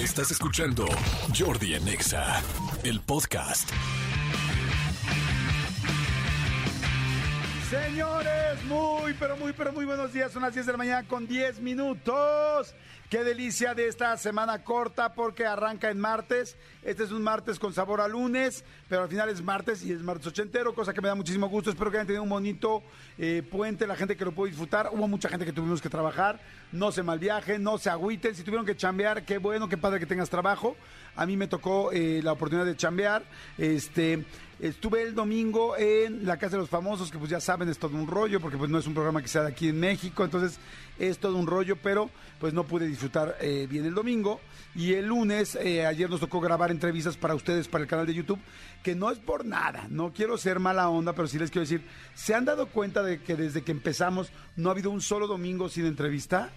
Estás escuchando Jordi en Exa, el podcast. Señores, muy, pero muy, pero muy buenos días. Son las 10 de la mañana con 10 minutos. Qué delicia de esta semana corta porque arranca en martes. Este es un martes con sabor a lunes, pero al final es martes y es martes ochentero, cosa que me da muchísimo gusto. Espero que hayan tenido un bonito eh, puente, la gente que lo pudo disfrutar. Hubo mucha gente que tuvimos que trabajar. No se malviajen, no se agüiten. Si tuvieron que chambear, qué bueno, qué padre que tengas trabajo. A mí me tocó eh, la oportunidad de chambear. Este, estuve el domingo en la Casa de los Famosos, que pues ya saben, es todo un rollo, porque pues no es un programa que sea de aquí en México, entonces es todo un rollo, pero pues no pude disfrutar eh, bien el domingo. Y el lunes, eh, ayer nos tocó grabar entrevistas para ustedes, para el canal de YouTube, que no es por nada, no quiero ser mala onda, pero sí les quiero decir, ¿se han dado cuenta de que desde que empezamos no ha habido un solo domingo sin entrevista?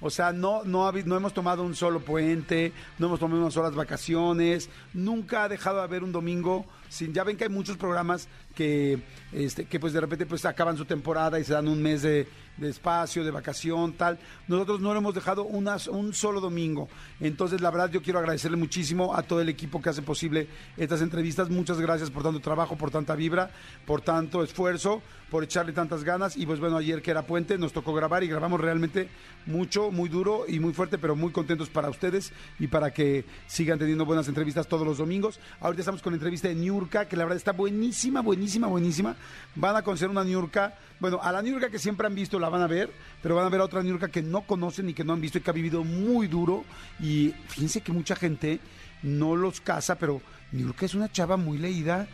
O sea, no, no, ha no hemos tomado un solo puente, no hemos tomado unas solas vacaciones, nunca ha dejado de haber un domingo sin, ya ven que hay muchos programas que, este, que pues de repente pues acaban su temporada y se dan un mes de, de espacio, de vacación, tal. Nosotros no lo hemos dejado unas, un solo domingo. Entonces, la verdad, yo quiero agradecerle muchísimo a todo el equipo que hace posible estas entrevistas. Muchas gracias por tanto trabajo, por tanta vibra, por tanto esfuerzo, por echarle tantas ganas. Y pues bueno, ayer que era puente, nos tocó grabar y grabamos realmente mucho, muy duro y muy fuerte, pero muy contentos para ustedes y para que sigan teniendo buenas entrevistas todos los domingos. Ahorita estamos con la entrevista de Que la verdad está buenísima, buenísima, buenísima. Van a conocer una Niurka, bueno, a la Niurka que siempre han visto la van a ver, pero van a ver a otra Niurka que no conocen y que no han visto y que ha vivido muy duro. Y fíjense que mucha gente no los casa, pero Niurka es una chava muy leída,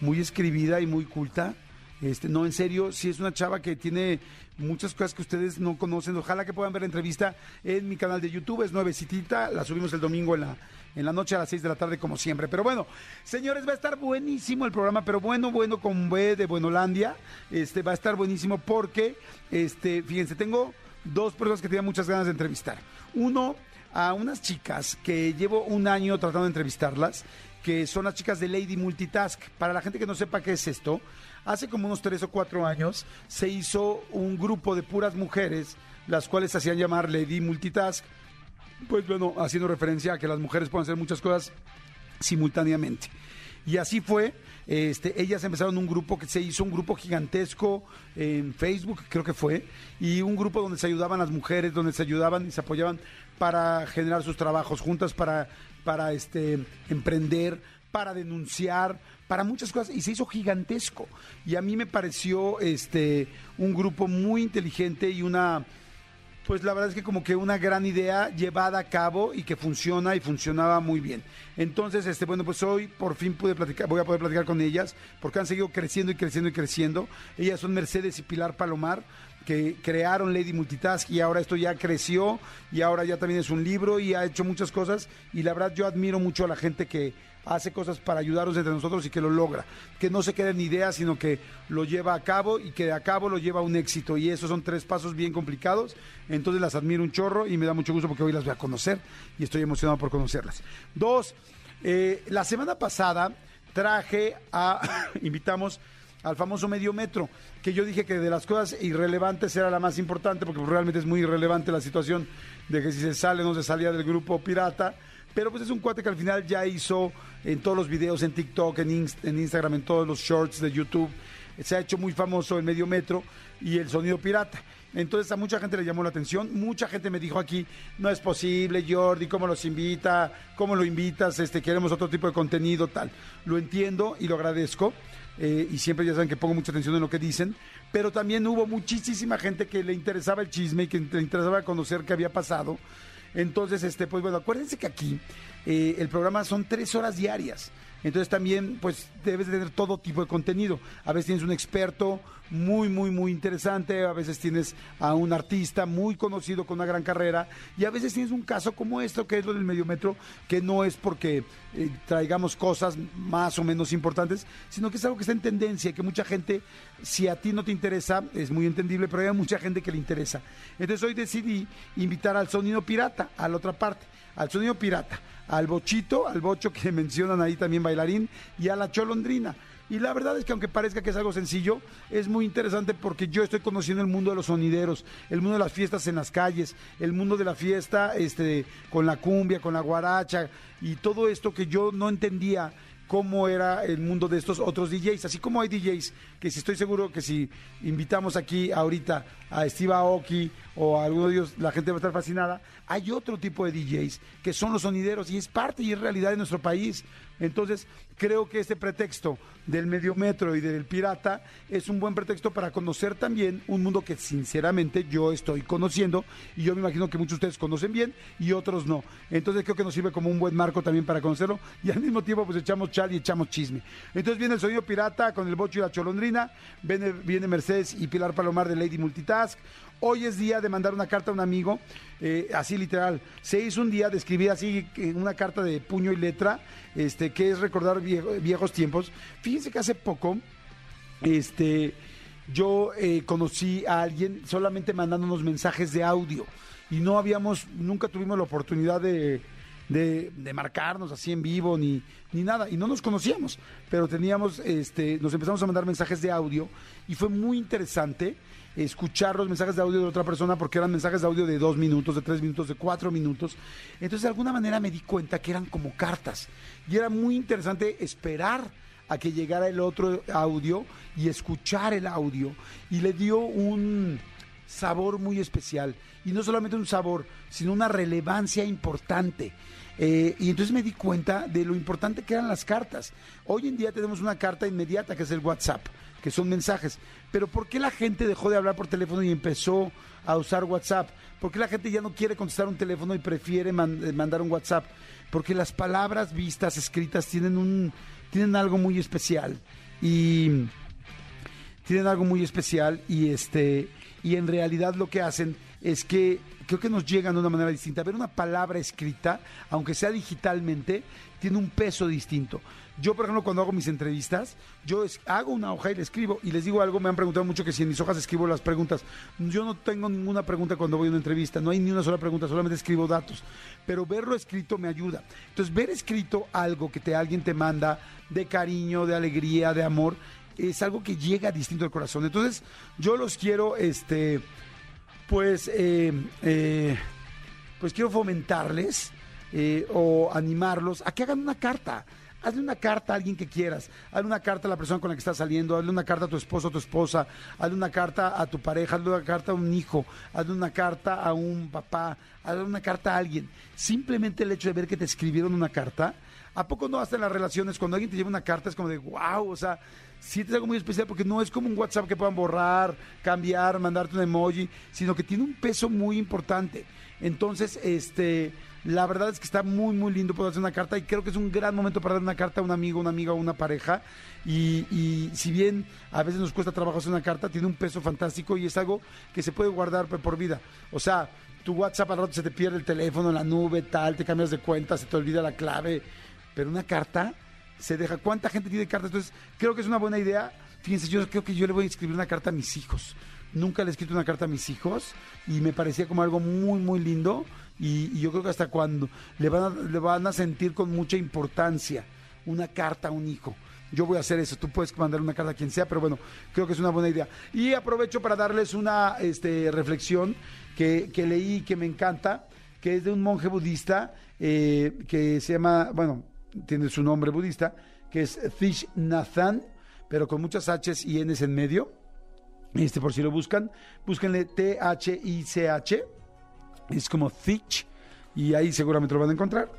muy escribida y muy culta. Este, no, en serio, sí es una chava que tiene muchas cosas que ustedes no conocen. Ojalá que puedan ver la entrevista en mi canal de YouTube, es nuevecitita, la subimos el domingo en la, en la noche a las 6 de la tarde, como siempre. Pero bueno, señores, va a estar buenísimo el programa, pero bueno, bueno, con B de Buenolandia. Este, va a estar buenísimo porque, este, fíjense, tengo dos personas que tenía muchas ganas de entrevistar. Uno, a unas chicas que llevo un año tratando de entrevistarlas, que son las chicas de Lady Multitask. Para la gente que no sepa qué es esto, hace como unos tres o cuatro años se hizo un grupo de puras mujeres, las cuales hacían llamar Lady Multitask. Pues bueno, haciendo referencia a que las mujeres pueden hacer muchas cosas simultáneamente. Y así fue. Este, ellas empezaron un grupo que se hizo un grupo gigantesco en Facebook, creo que fue, y un grupo donde se ayudaban las mujeres, donde se ayudaban y se apoyaban para generar sus trabajos juntas, para, para este, emprender, para denunciar, para muchas cosas, y se hizo gigantesco. Y a mí me pareció este, un grupo muy inteligente y una pues la verdad es que como que una gran idea llevada a cabo y que funciona y funcionaba muy bien. Entonces, este, bueno, pues hoy por fin pude platicar, voy a poder platicar con ellas, porque han seguido creciendo y creciendo y creciendo. Ellas son Mercedes y Pilar Palomar, que crearon Lady Multitask y ahora esto ya creció y ahora ya también es un libro y ha hecho muchas cosas. Y la verdad yo admiro mucho a la gente que hace cosas para ayudarnos entre nosotros y que lo logra. Que no se quede en ideas, sino que lo lleva a cabo y que de a cabo lo lleva a un éxito. Y esos son tres pasos bien complicados. Entonces las admiro un chorro y me da mucho gusto porque hoy las voy a conocer y estoy emocionado por conocerlas. Dos, eh, la semana pasada traje a, invitamos al famoso medio metro, que yo dije que de las cosas irrelevantes era la más importante, porque realmente es muy irrelevante la situación de que si se sale o no se salía del grupo pirata, pero pues es un cuate que al final ya hizo en todos los videos, en TikTok, en, Inst- en Instagram, en todos los shorts de YouTube, se ha hecho muy famoso el medio metro y el sonido pirata. Entonces a mucha gente le llamó la atención, mucha gente me dijo aquí, no es posible, Jordi, ¿cómo los invita? ¿Cómo lo invitas? Este, queremos otro tipo de contenido, tal. Lo entiendo y lo agradezco. eh, y siempre ya saben que pongo mucha atención en lo que dicen, pero también hubo muchísima gente que le interesaba el chisme y que le interesaba conocer qué había pasado. Entonces, este, pues bueno, acuérdense que aquí eh, el programa son tres horas diarias. Entonces también, pues, debes de tener todo tipo de contenido. A veces tienes un experto muy, muy, muy interesante, a veces tienes a un artista muy conocido con una gran carrera, y a veces tienes un caso como esto, que es lo del mediometro, que no es porque eh, traigamos cosas más o menos importantes, sino que es algo que está en tendencia, que mucha gente, si a ti no te interesa, es muy entendible, pero hay mucha gente que le interesa. Entonces hoy decidí invitar al sonido pirata, a la otra parte, al sonido pirata al bochito, al bocho que mencionan ahí también bailarín, y a la cholondrina. Y la verdad es que aunque parezca que es algo sencillo, es muy interesante porque yo estoy conociendo el mundo de los sonideros, el mundo de las fiestas en las calles, el mundo de la fiesta este, con la cumbia, con la guaracha y todo esto que yo no entendía cómo era el mundo de estos otros DJs. Así como hay DJs que si estoy seguro que si invitamos aquí ahorita a Steve Aoki o a alguno de ellos, la gente va a estar fascinada. Hay otro tipo de DJs que son los sonideros y es parte y es realidad de nuestro país. Entonces, creo que este pretexto del medio metro y del pirata es un buen pretexto para conocer también un mundo que sinceramente yo estoy conociendo y yo me imagino que muchos de ustedes conocen bien y otros no. Entonces creo que nos sirve como un buen marco también para conocerlo y al mismo tiempo pues echamos chal y echamos chisme. Entonces viene el sonido pirata con el bocho y la cholondrina, viene, viene Mercedes y Pilar Palomar de Lady Multitask. Hoy es día de mandar una carta a un amigo, eh, así literal. Se hizo un día de escribir así una carta de puño y letra, este, que es recordar viejos tiempos. Fíjense que hace poco, este, yo eh, conocí a alguien solamente mandándonos mensajes de audio y no habíamos, nunca tuvimos la oportunidad de, de, marcarnos así en vivo ni, ni nada. Y no nos conocíamos, pero teníamos, este, nos empezamos a mandar mensajes de audio y fue muy interesante escuchar los mensajes de audio de otra persona porque eran mensajes de audio de dos minutos, de tres minutos, de cuatro minutos. Entonces de alguna manera me di cuenta que eran como cartas y era muy interesante esperar a que llegara el otro audio y escuchar el audio y le dio un sabor muy especial y no solamente un sabor, sino una relevancia importante. Eh, y entonces me di cuenta de lo importante que eran las cartas. Hoy en día tenemos una carta inmediata que es el WhatsApp que son mensajes. Pero ¿por qué la gente dejó de hablar por teléfono y empezó a usar WhatsApp? ¿Por qué la gente ya no quiere contestar un teléfono y prefiere eh, mandar un WhatsApp? Porque las palabras vistas, escritas, tienen un tienen algo muy especial y tienen algo muy especial y este y en realidad lo que hacen es que creo que nos llegan de una manera distinta. Ver una palabra escrita, aunque sea digitalmente, tiene un peso distinto. Yo, por ejemplo, cuando hago mis entrevistas, yo hago una hoja y le escribo. Y les digo algo, me han preguntado mucho que si en mis hojas escribo las preguntas. Yo no tengo ninguna pregunta cuando voy a una entrevista, no hay ni una sola pregunta, solamente escribo datos. Pero verlo escrito me ayuda. Entonces, ver escrito algo que te, alguien te manda de cariño, de alegría, de amor, es algo que llega distinto al corazón. Entonces, yo los quiero, este, pues, eh, eh, pues quiero fomentarles eh, o animarlos a que hagan una carta hazle una carta a alguien que quieras, hazle una carta a la persona con la que estás saliendo, hazle una carta a tu esposo o tu esposa, hazle una carta a tu pareja, hazle una carta a un hijo, hazle una carta a un papá, hazle una carta a alguien. Simplemente el hecho de ver que te escribieron una carta, ¿a poco no hasta en las relaciones cuando alguien te lleva una carta es como de wow, o sea, sientes algo muy especial porque no es como un WhatsApp que puedan borrar, cambiar, mandarte un emoji, sino que tiene un peso muy importante. Entonces, este la verdad es que está muy, muy lindo poder hacer una carta y creo que es un gran momento para dar una carta a un amigo, una amiga o una pareja. Y, si bien a veces nos cuesta trabajo hacer una carta, tiene un peso fantástico y es algo que se puede guardar por vida. O sea, tu WhatsApp al rato se te pierde el teléfono la nube, tal, te cambias de cuenta, se te olvida la clave. Pero una carta se deja. ¿Cuánta gente tiene cartas? Entonces, creo que es una buena idea. Fíjense, yo creo que yo le voy a escribir una carta a mis hijos. Nunca le he escrito una carta a mis hijos y me parecía como algo muy, muy lindo y, yo creo que hasta cuando le van, a, le van a sentir con mucha importancia una carta a un hijo. Yo voy a hacer eso, tú puedes mandar una carta a quien sea, pero bueno, creo que es una buena idea. Y aprovecho para darles una este, reflexión que, que leí que me encanta, que es de un monje budista eh, que se llama, bueno, tiene su nombre budista, que es Thish Nathan, pero con muchas H's y N's en medio. Este, por si lo buscan, búsquenle T-H-I-C-H es como Thich y ahí seguramente lo van a encontrar.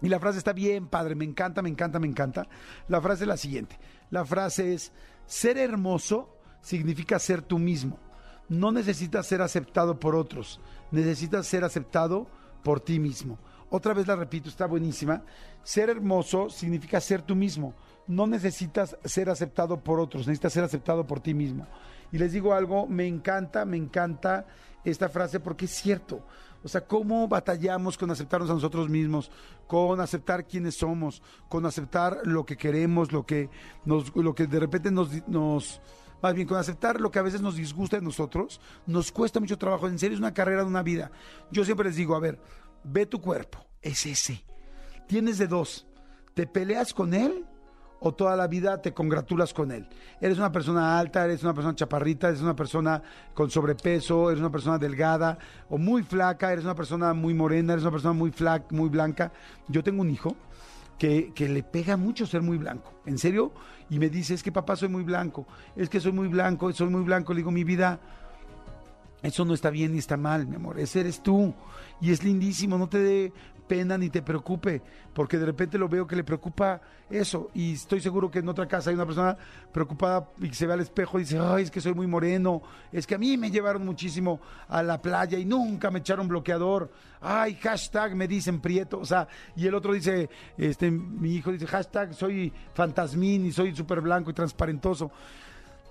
Y la frase está bien padre, me encanta, me encanta, me encanta. La frase es la siguiente. La frase es, ser hermoso significa ser tú mismo. No necesitas ser aceptado por otros, necesitas ser aceptado por ti mismo. Otra vez la repito, está buenísima. Ser hermoso significa ser tú mismo. No necesitas ser aceptado por otros, necesitas ser aceptado por ti mismo. Y les digo algo, me encanta, me encanta esta frase porque es cierto. O sea, cómo batallamos con aceptarnos a nosotros mismos, con aceptar quiénes somos, con aceptar lo que queremos, lo que, nos, lo que de repente nos, nos, más bien con aceptar lo que a veces nos disgusta de nosotros, nos cuesta mucho trabajo. En serio, es una carrera de una vida. Yo siempre les digo, a ver, ve tu cuerpo, es ese. Tienes de dos, te peleas con él o toda la vida te congratulas con él. Eres una persona alta, eres una persona chaparrita, eres una persona con sobrepeso, eres una persona delgada o muy flaca, eres una persona muy morena, eres una persona muy flaca, muy blanca. Yo tengo un hijo que, que le pega mucho ser muy blanco, en serio, y me dice, es que papá soy muy blanco, es que soy muy blanco, soy muy blanco, le digo, mi vida, eso no está bien ni está mal, mi amor, ese eres tú. Y es lindísimo, no te dé pena ni te preocupe, porque de repente lo veo que le preocupa eso. Y estoy seguro que en otra casa hay una persona preocupada y que se ve al espejo y dice, ay, es que soy muy moreno, es que a mí me llevaron muchísimo a la playa y nunca me echaron bloqueador. Ay, hashtag me dicen prieto. O sea, y el otro dice, este, mi hijo dice, hashtag soy fantasmín y soy súper blanco y transparentoso.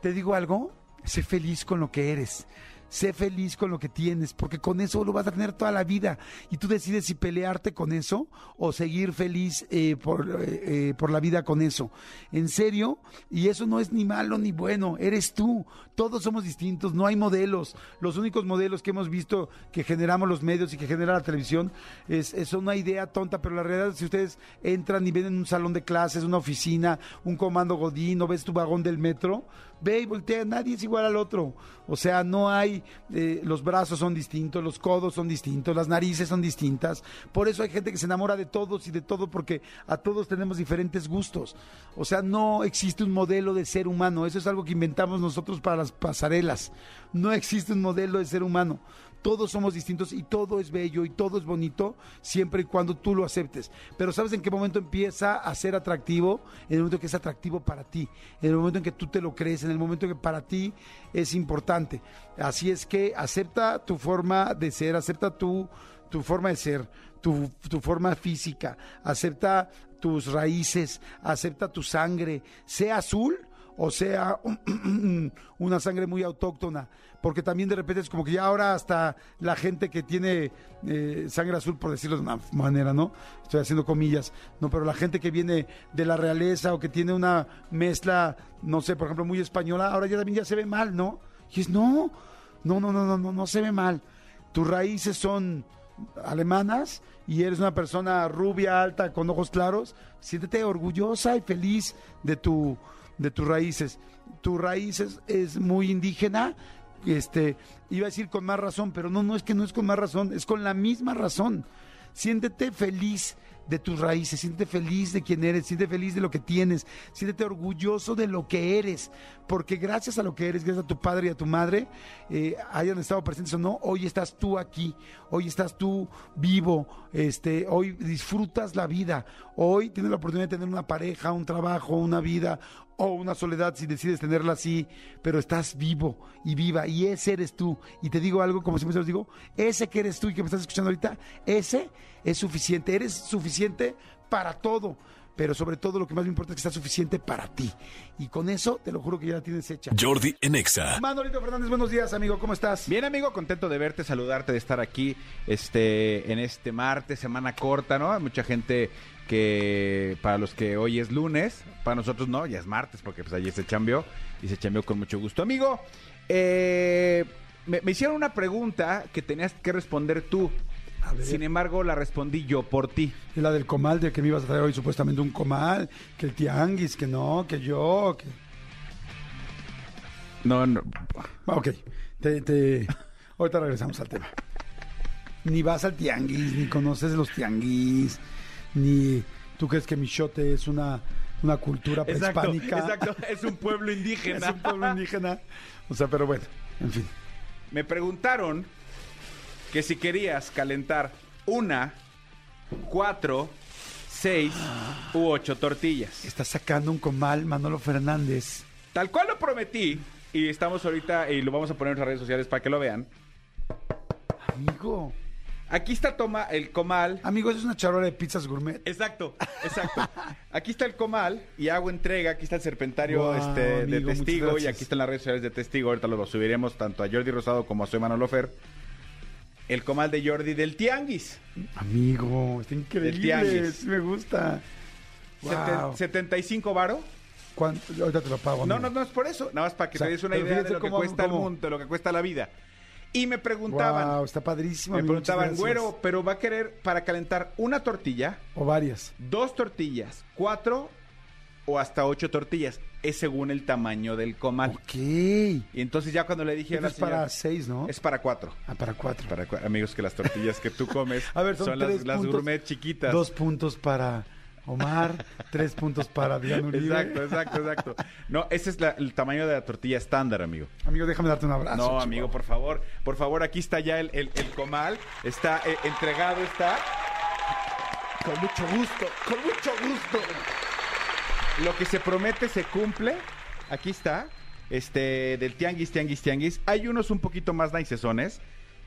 Te digo algo, sé feliz con lo que eres. Sé feliz con lo que tienes, porque con eso lo vas a tener toda la vida. Y tú decides si pelearte con eso o seguir feliz eh, por, eh, eh, por la vida con eso. En serio, y eso no es ni malo ni bueno, eres tú. Todos somos distintos, no hay modelos. Los únicos modelos que hemos visto que generamos los medios y que genera la televisión es, es una idea tonta, pero la realidad es si ustedes entran y ven en un salón de clases, una oficina, un comando godín o ves tu vagón del metro, ve y voltea, nadie es igual al otro. O sea, no hay, eh, los brazos son distintos, los codos son distintos, las narices son distintas. Por eso hay gente que se enamora de todos y de todo porque a todos tenemos diferentes gustos. O sea, no existe un modelo de ser humano. Eso es algo que inventamos nosotros para las pasarelas. No existe un modelo de ser humano todos somos distintos y todo es bello y todo es bonito siempre y cuando tú lo aceptes. Pero ¿sabes en qué momento empieza a ser atractivo? En el momento que es atractivo para ti, en el momento en que tú te lo crees, en el momento en que para ti es importante. Así es que acepta tu forma de ser, acepta tu, tu forma de ser, tu, tu forma física, acepta tus raíces, acepta tu sangre, sea azul o sea una sangre muy autóctona, porque también de repente es como que ya ahora hasta la gente que tiene eh, sangre azul, por decirlo de una manera, ¿no? Estoy haciendo comillas, no, pero la gente que viene de la realeza o que tiene una mezcla, no sé, por ejemplo, muy española, ahora ya también ya se ve mal, ¿no? Y es, no, no, no, no, no, no, no se ve mal. Tus raíces son alemanas y eres una persona rubia, alta, con ojos claros, siéntete orgullosa y feliz de tu de tus raíces. Tu raíces es muy indígena, este, iba a decir con más razón, pero no, no es que no es con más razón, es con la misma razón. Siéntete feliz de tus raíces, siéntete feliz de quien eres, siéntete feliz de lo que tienes, siéntete orgulloso de lo que eres, porque gracias a lo que eres, gracias a tu padre y a tu madre, eh, hayan estado presentes o no, hoy estás tú aquí, hoy estás tú vivo, este, hoy disfrutas la vida, hoy tienes la oportunidad de tener una pareja, un trabajo, una vida o una soledad si decides tenerla así, pero estás vivo y viva y ese eres tú. Y te digo algo, como siempre os digo, ese que eres tú y que me estás escuchando ahorita, ese es suficiente, eres suficiente para todo. Pero sobre todo lo que más me importa es que sea suficiente para ti. Y con eso te lo juro que ya la tienes hecha. Jordi Enexa. Manolito Fernández, buenos días, amigo, ¿cómo estás? Bien, amigo, contento de verte, saludarte, de estar aquí este, en este martes, semana corta, ¿no? Hay mucha gente que para los que hoy es lunes, para nosotros no, ya es martes, porque pues ayer se cambió y se cambió con mucho gusto. Amigo, eh, me, me hicieron una pregunta que tenías que responder tú. Sin embargo, la respondí yo por ti. Y la del comal, de que me ibas a traer hoy supuestamente un comal, que el tianguis, que no, que yo, que... No, no. Ah, Ok, te, te- ahorita regresamos al tema. Ni vas al tianguis, ni conoces los tianguis, ni tú crees que Michote es una, una cultura prehispánica. exacto. Es un pueblo Es indígena. un pueblo indígena. O sea, pero bueno, en fin. Me preguntaron que si querías calentar una, cuatro, seis u ocho tortillas. Está sacando un comal Manolo Fernández. Tal cual lo prometí, y estamos ahorita, y lo vamos a poner en nuestras redes sociales para que lo vean. Amigo, Aquí está toma el comal. amigo, eso es una charola de pizzas gourmet. Exacto, exacto. Aquí está el comal y hago entrega. Aquí está el serpentario este, de amigo, testigo y aquí están las redes sociales de testigo. Ahorita lo subiremos tanto a Jordi Rosado como a Soy Manolo Fer. El comal de Jordi del Tianguis. Amigo, está increíble. tianguis. sí me gusta. Wow. 75 varo. ¿Cuánto? Ahorita te lo pago. No, amigo. no, no es por eso. Nada más para que O sea, te des una idea de lo que cómo- cuesta el mundo, de lo que cuesta la vida. Y me preguntaban, Wow, está padrísimo. me preguntaban, güero, pero va a querer para calentar una tortilla, O varias. dos tortillas, cuatro o hasta ocho tortillas. Es según el tamaño del comal. Ok. Y entonces ya cuando le dije a la es para seis, ¿no? Es para cuatro. Ah, para cuatro. Para amigos, que las tortillas que tú comes A ver, son, las, tres las puntos. gourmet chiquitas. Dos puntos para Omar, tres puntos para Diana Uribe. Exacto, exacto, exacto. No, ese es la- el tamaño de la tortilla estándar, amigo. Amigo, déjame darte un abrazo. No, chihuahua. amigo, por favor, por favor, aquí está ya el, el- el comal, está eh, entregado, está. Con mucho gusto, con mucho gusto. Lo que se promete se cumple. Aquí está. Este, del tianguis, tianguis, tianguis. Hay unos un poquito más nicesones.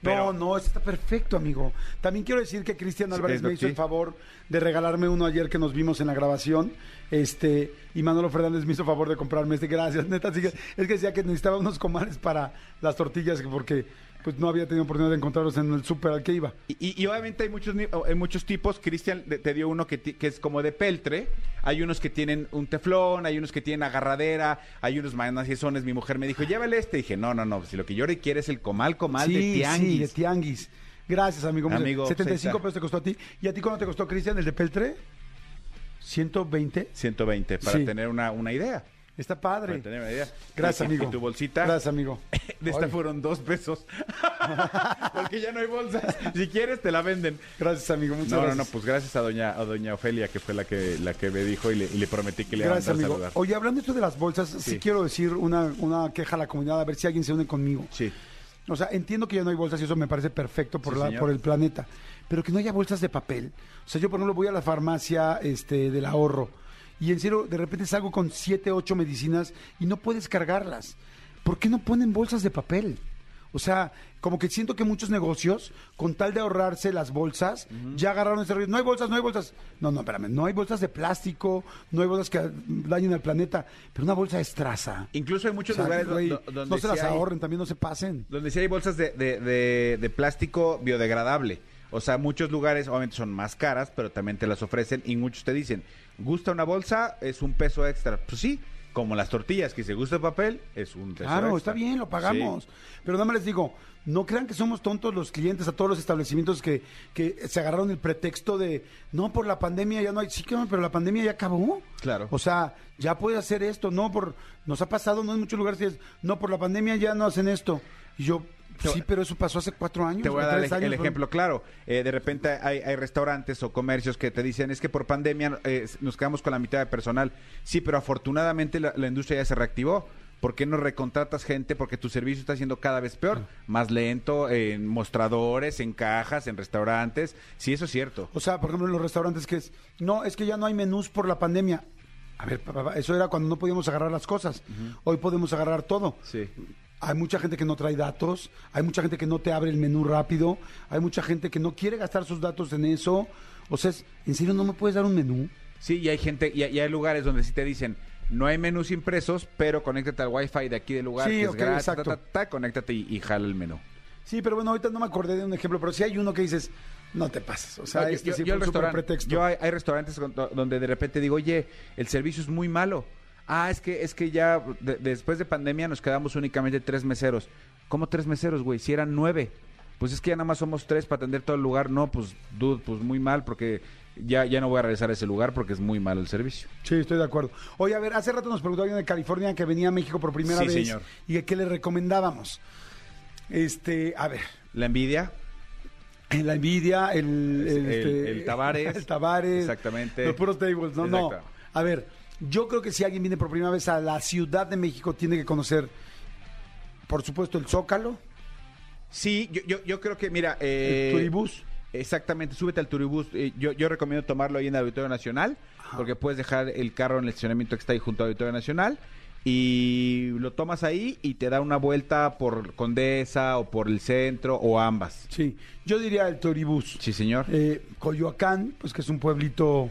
Pero, No, no, está perfecto, amigo. También quiero decir que Cristian Sí, Álvarez me hizo el favor de regalarme uno ayer que nos vimos en la grabación. Este, y Manolo Fernández me hizo favor de comprarme este. Gracias, neta. así que- es que decía que necesitaba unos comales para las tortillas porque pues no había tenido oportunidad de encontrarlos en el súper al que iba. Y, y- obviamente hay muchos, hay muchos tipos. Cristian te dio uno que, que es como de peltre. Hay unos que tienen un teflón, hay unos que tienen agarradera, hay unos más nacesones. Mi mujer me dijo, llévale este. Y dije, no, no, no. Si lo que yo requiero es el comal, comal de tianguis. Sí, de tianguis. Gracias, amigo. Amigo, 75 pues pesos te costó a ti. ¿Y a ti cuánto te costó, Cristian, el de Peltre? 120. 120, para Sí. tener una, una idea. Está Para padre. tener una idea. Gracias, amigo. Y tu bolsita. Gracias, amigo. De esta Ay, fueron dos pesos. Porque ya no hay bolsas. Si quieres, te la venden. Gracias, amigo. Muchas No, no, gracias. no, pues gracias a doña, a doña Ofelia, que fue la que, la que me dijo y le, y le prometí que le iba a mandar amigo. saludar. Oye, hablando esto de las bolsas, sí, Sí. quiero decir una, una queja a la comunidad, a ver si alguien se une conmigo. Sí. O sea, entiendo que ya no hay bolsas y eso me parece perfecto por, Sí, la, señor. por el planeta, pero que no haya bolsas de papel. O sea, yo, por ejemplo, voy a la farmacia este, del ahorro y en serio, de repente salgo con siete, ocho medicinas y no puedes cargarlas. ¿Por qué no ponen bolsas de papel? O sea, como que siento que muchos negocios, con tal de ahorrarse las bolsas, ya agarraron ese rollo. No hay bolsas, no hay bolsas. No, no, espérame. No hay bolsas de plástico, no hay bolsas que dañen al planeta, pero una bolsa es traza. Incluso hay O muchos sea, lugares donde no se las hay- ahorren, también no se pasen. Donde sí hay bolsas de, de- de- de plástico biodegradable. O sea, muchos lugares obviamente son más caras, pero también te las ofrecen y muchos te dicen, ¿gusta una bolsa? Es un peso extra. Pues sí, como las tortillas, que si gusta el papel, es un peso Claro, extra. está bien, lo pagamos. Sí. Pero nada más les digo, no crean que somos tontos los clientes a todos los establecimientos que, que se agarraron el pretexto de, no, por la pandemia ya no hay. Sí, pero la pandemia ya acabó. Claro. O sea, ya puede hacer esto, no por. Nos ha pasado, no en muchos lugares, no, por la pandemia ya no hacen esto. Y yo, sí, pero eso pasó hace cuatro años. Te voy a dar el, ejemplo claro. Eh, de repente hay, hay restaurantes o comercios que te dicen es que por pandemia eh, nos quedamos con la mitad de personal. Sí, pero afortunadamente la, la industria ya se reactivó. ¿Por qué no recontratas gente? Porque tu servicio está siendo cada vez peor, más lento en mostradores, en cajas, en restaurantes. Sí, eso es cierto. O sea, por ejemplo, en los restaurantes que es, no, es que ya no hay menús por la pandemia. A ver, pa- pa- eso era cuando no podíamos agarrar las cosas. Hoy podemos agarrar todo. Sí. Hay mucha gente que no trae datos, hay mucha gente que no te abre el menú rápido, hay mucha gente que no quiere gastar sus datos en eso. O sea, ¿en serio no me puedes dar un menú? Sí, y hay gente, y, hay lugares donde sí te dicen, no hay menús impresos, pero conéctate al wifi de aquí del lugar, Sí, que ok, es gratis, ta, exacto. ta, ta, conéctate y, y jala el menú. Sí, pero bueno, ahorita no me acordé de un ejemplo, pero sí hay uno que dices, no te pases. O sea, Oye, este yo, sí restaurante- pretexto. yo hay, hay restaurantes donde de repente digo, oye, el servicio es muy malo. Ah, es que, es que ya de- después de pandemia nos quedamos únicamente tres meseros. ¿Cómo tres meseros, güey? Si eran nueve. Pues es que ya nada más somos tres para atender todo el lugar. No, pues, dude, pues muy mal porque ya, ya no voy a regresar a ese lugar porque es muy malo el servicio. Sí, estoy de acuerdo. Oye, a ver, hace rato nos preguntó alguien de California que venía a México por primera Sí, vez señor. y que qué le recomendábamos. Este, a ver, La envidia, la envidia, el, El- el, este, el Tavares. el Tavares, Exactamente. los puros tables, no, no. Exacto. A ver, yo creo que si alguien viene por primera vez a la Ciudad de México tiene que conocer, por supuesto, el Zócalo, Sí, yo, yo, yo creo que, mira... eh, el Turibús. Exactamente, súbete al turibús. Eh, yo, yo recomiendo tomarlo ahí en el Auditorio Nacional, porque puedes dejar el carro en el estacionamiento que está ahí junto al Auditorio Nacional y lo tomas ahí y te da una vuelta por Condesa o por el centro o ambas. Sí, yo diría el Turibús. Sí, señor. Eh, Coyoacán, pues que es un pueblito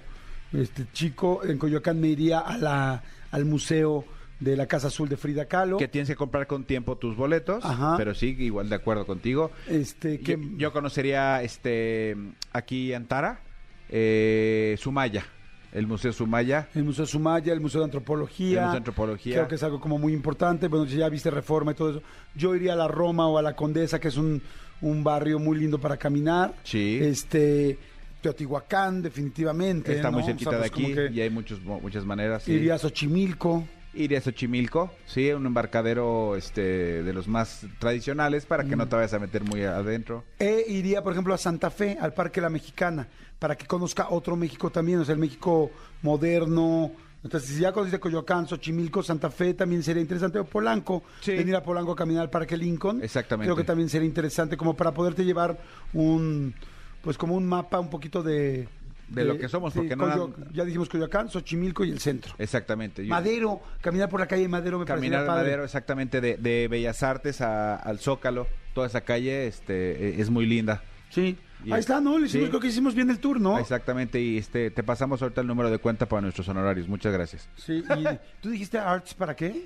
este, chico, en Coyoacán me iría a la, al museo de la Casa Azul de Frida Kahlo. Que tienes que comprar con tiempo tus boletos, Ajá. pero sí, igual de acuerdo contigo. Este, que, Yo, yo conocería este aquí Antara, eh, Sumaya, el Museo Sumaya. El Museo Sumaya, el Museo de Antropología. El Museo de Antropología. Creo que es algo como muy importante. Bueno, si ya viste Reforma y todo eso. Yo iría a la Roma o a la Condesa, que es un, un barrio muy lindo para caminar. Sí. Este, Teotihuacán, definitivamente. Está muy ¿no? O sea, cerquita pues de aquí y hay muchos, muchas maneras. sí. Iría a Xochimilco. Iría a Xochimilco, sí, un embarcadero este, de los más tradicionales para que no te vayas a meter muy adentro. E iría, por ejemplo, a Santa Fe, al Parque La Mexicana, para que conozca otro México también, o sea, el México moderno. Entonces, si ya conociste Coyoacán, Xochimilco, Santa Fe, también sería interesante. O Polanco, Sí. venir a Polanco a caminar al Parque Lincoln. Exactamente. Creo que también sería interesante como para poderte llevar un, pues como un mapa un poquito de... De lo que somos, porque no han- Ya dijimos Coyoacán, Xochimilco y el centro. Exactamente. Yo- Madero, caminar por la calle de Madero me Caminar de padre. Madero, exactamente, de, de Bellas Artes a- al Zócalo, toda esa calle este, eh, es muy linda. Sí. Y Ahí es- está, ¿no? Le hicimos, sí. creo que hicimos bien el tour, ¿no? Exactamente, y este, te pasamos ahorita el número de cuenta para nuestros honorarios. Muchas gracias. Sí. Y, ¿Tú dijiste arts para qué?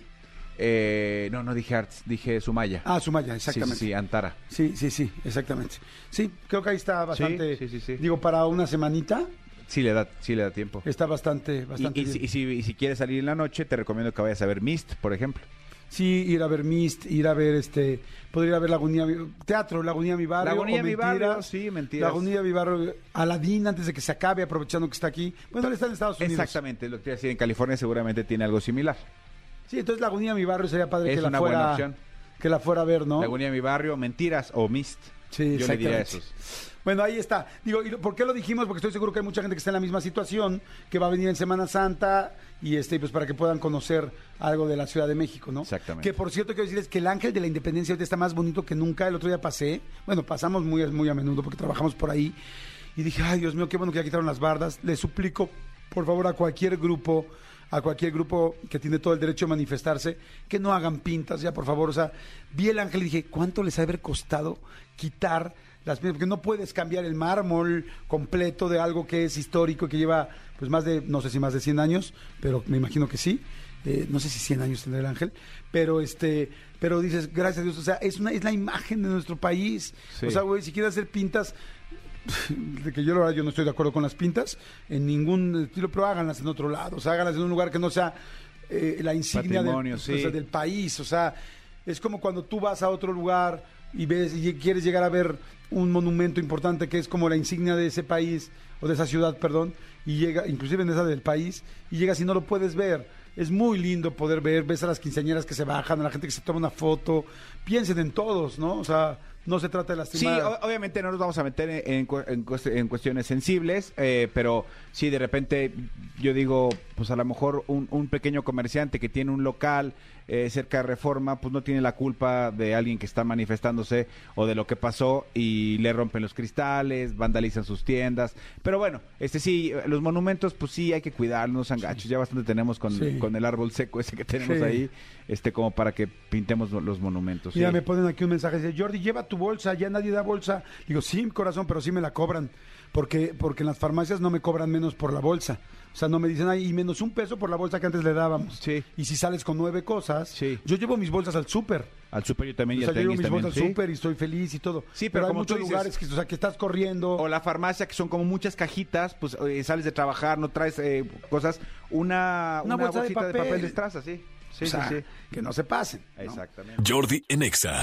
Eh, no, no dije Arts, dije Sumaya. Ah, Sumaya, sí, sí, exactamente. sí, Antara. Sí, sí, sí, exactamente. Sí, creo que ahí está bastante. sí, sí, sí. Digo, para una semanita Sí le da, sí le da tiempo. está bastante, bastante y bien. si, y si- y si quieres salir en la noche, te recomiendo que vayas a ver Mist, por ejemplo. Sí, ir a ver Mist, ir a ver este, podría ir a ver Lagunía, teatro, Lagunía Mi Barrio. Lagunía Mi. Barrio, sí, Mentiras. Lagunía Mi Barrio, Aladín, antes de que se acabe, aprovechando que está aquí. Bueno, él está en Estados Unidos. Exactamente, lo que te iba a decir, en California seguramente tiene algo similar. Sí, entonces Lagunía Mi Barrio sería padre Es que la una buena fuera, opción. que la fuera a ver, ¿no? Lagunía Mi Barrio, Mentiras o Mist. Sí, Yo le diría esos. Bueno, ahí está. Digo, ¿y ¿por qué lo dijimos? Porque estoy seguro que hay mucha gente que está en la misma situación, que va a venir en Semana Santa y este, pues para que puedan conocer algo de la Ciudad de México, ¿no? Exactamente. Que por cierto quiero decirles que el Ángel de la Independencia ahorita está más bonito que nunca. El otro día pasé, bueno, pasamos muy, muy a menudo porque trabajamos por ahí y dije, ay Dios mío, qué bueno que ya quitaron las bardas. Les suplico, por favor, a cualquier grupo a cualquier grupo que tiene todo el derecho de manifestarse, que no hagan pintas ya, por favor. O sea, vi el ángel y dije, ¿cuánto les ha de haber costado quitar las pintas? Porque no puedes cambiar el mármol completo de algo que es histórico y que lleva, pues, más de, no sé si más de 100 años, pero me imagino que sí. Eh, no sé si 100 años tendrá el ángel, pero este, pero dices, gracias a Dios, o sea, es una, es la imagen de nuestro país. Sí. O sea, güey, si quieres hacer pintas, de que yo la verdad yo no estoy de acuerdo con las pintas en ningún estilo, pero háganlas en otro lado, o sea, háganlas en un lugar que no sea eh, la insignia del, Patrimonio, sí. o sea, del país, o sea, es como cuando tú vas a otro lugar y ves y quieres llegar a ver un monumento importante que es como la insignia de ese país o de esa ciudad, perdón, y llega, inclusive en esa del país, y llegas y no lo puedes ver. Es muy lindo poder ver, ves a las quinceañeras que se bajan, a la gente que se toma una foto, piensen en todos, ¿no? O sea, no se trata de Sí, lastimar. o- obviamente no nos vamos a meter en, en en cuest- en cuestiones sensibles, eh, pero sí, de repente yo digo, pues a lo mejor un pequeño comerciante que tiene un local eh, cerca de Reforma, pues no tiene la culpa de alguien que está manifestándose o de lo que pasó y le rompen los cristales, vandalizan sus tiendas. Pero bueno, este sí, los monumentos, pues sí, hay que cuidarnos, angachos. Ya bastante tenemos con, Sí. con el árbol seco ese que tenemos Sí. ahí, este como para que pintemos los monumentos. Mira, me ponen aquí un mensaje, dice, Jordi, lleva tu bolsa, ya nadie da bolsa. Digo, sí, corazón, pero sí me la cobran, porque, porque en las farmacias no me cobran menos por la bolsa. O sea, no me dicen, ay, y menos un peso por la bolsa que antes le dábamos. Sí. Y si sales con nueve cosas, Sí. yo llevo mis bolsas al súper. Al super yo también O sea, yo llevo mis también, bolsas al sí. súper y estoy feliz y todo. Sí, pero hay como muchos dices- lugares que, o sea, que estás corriendo. O la farmacia, que son como muchas cajitas, pues eh, sales de trabajar, no traes eh, cosas. Una, Una una, bolsa de bolsita de papel. papel. de estraza, sí. Sí, o sea, sí, sí. que no se pasen. ¿no? Exactamente. Jordi en Exa.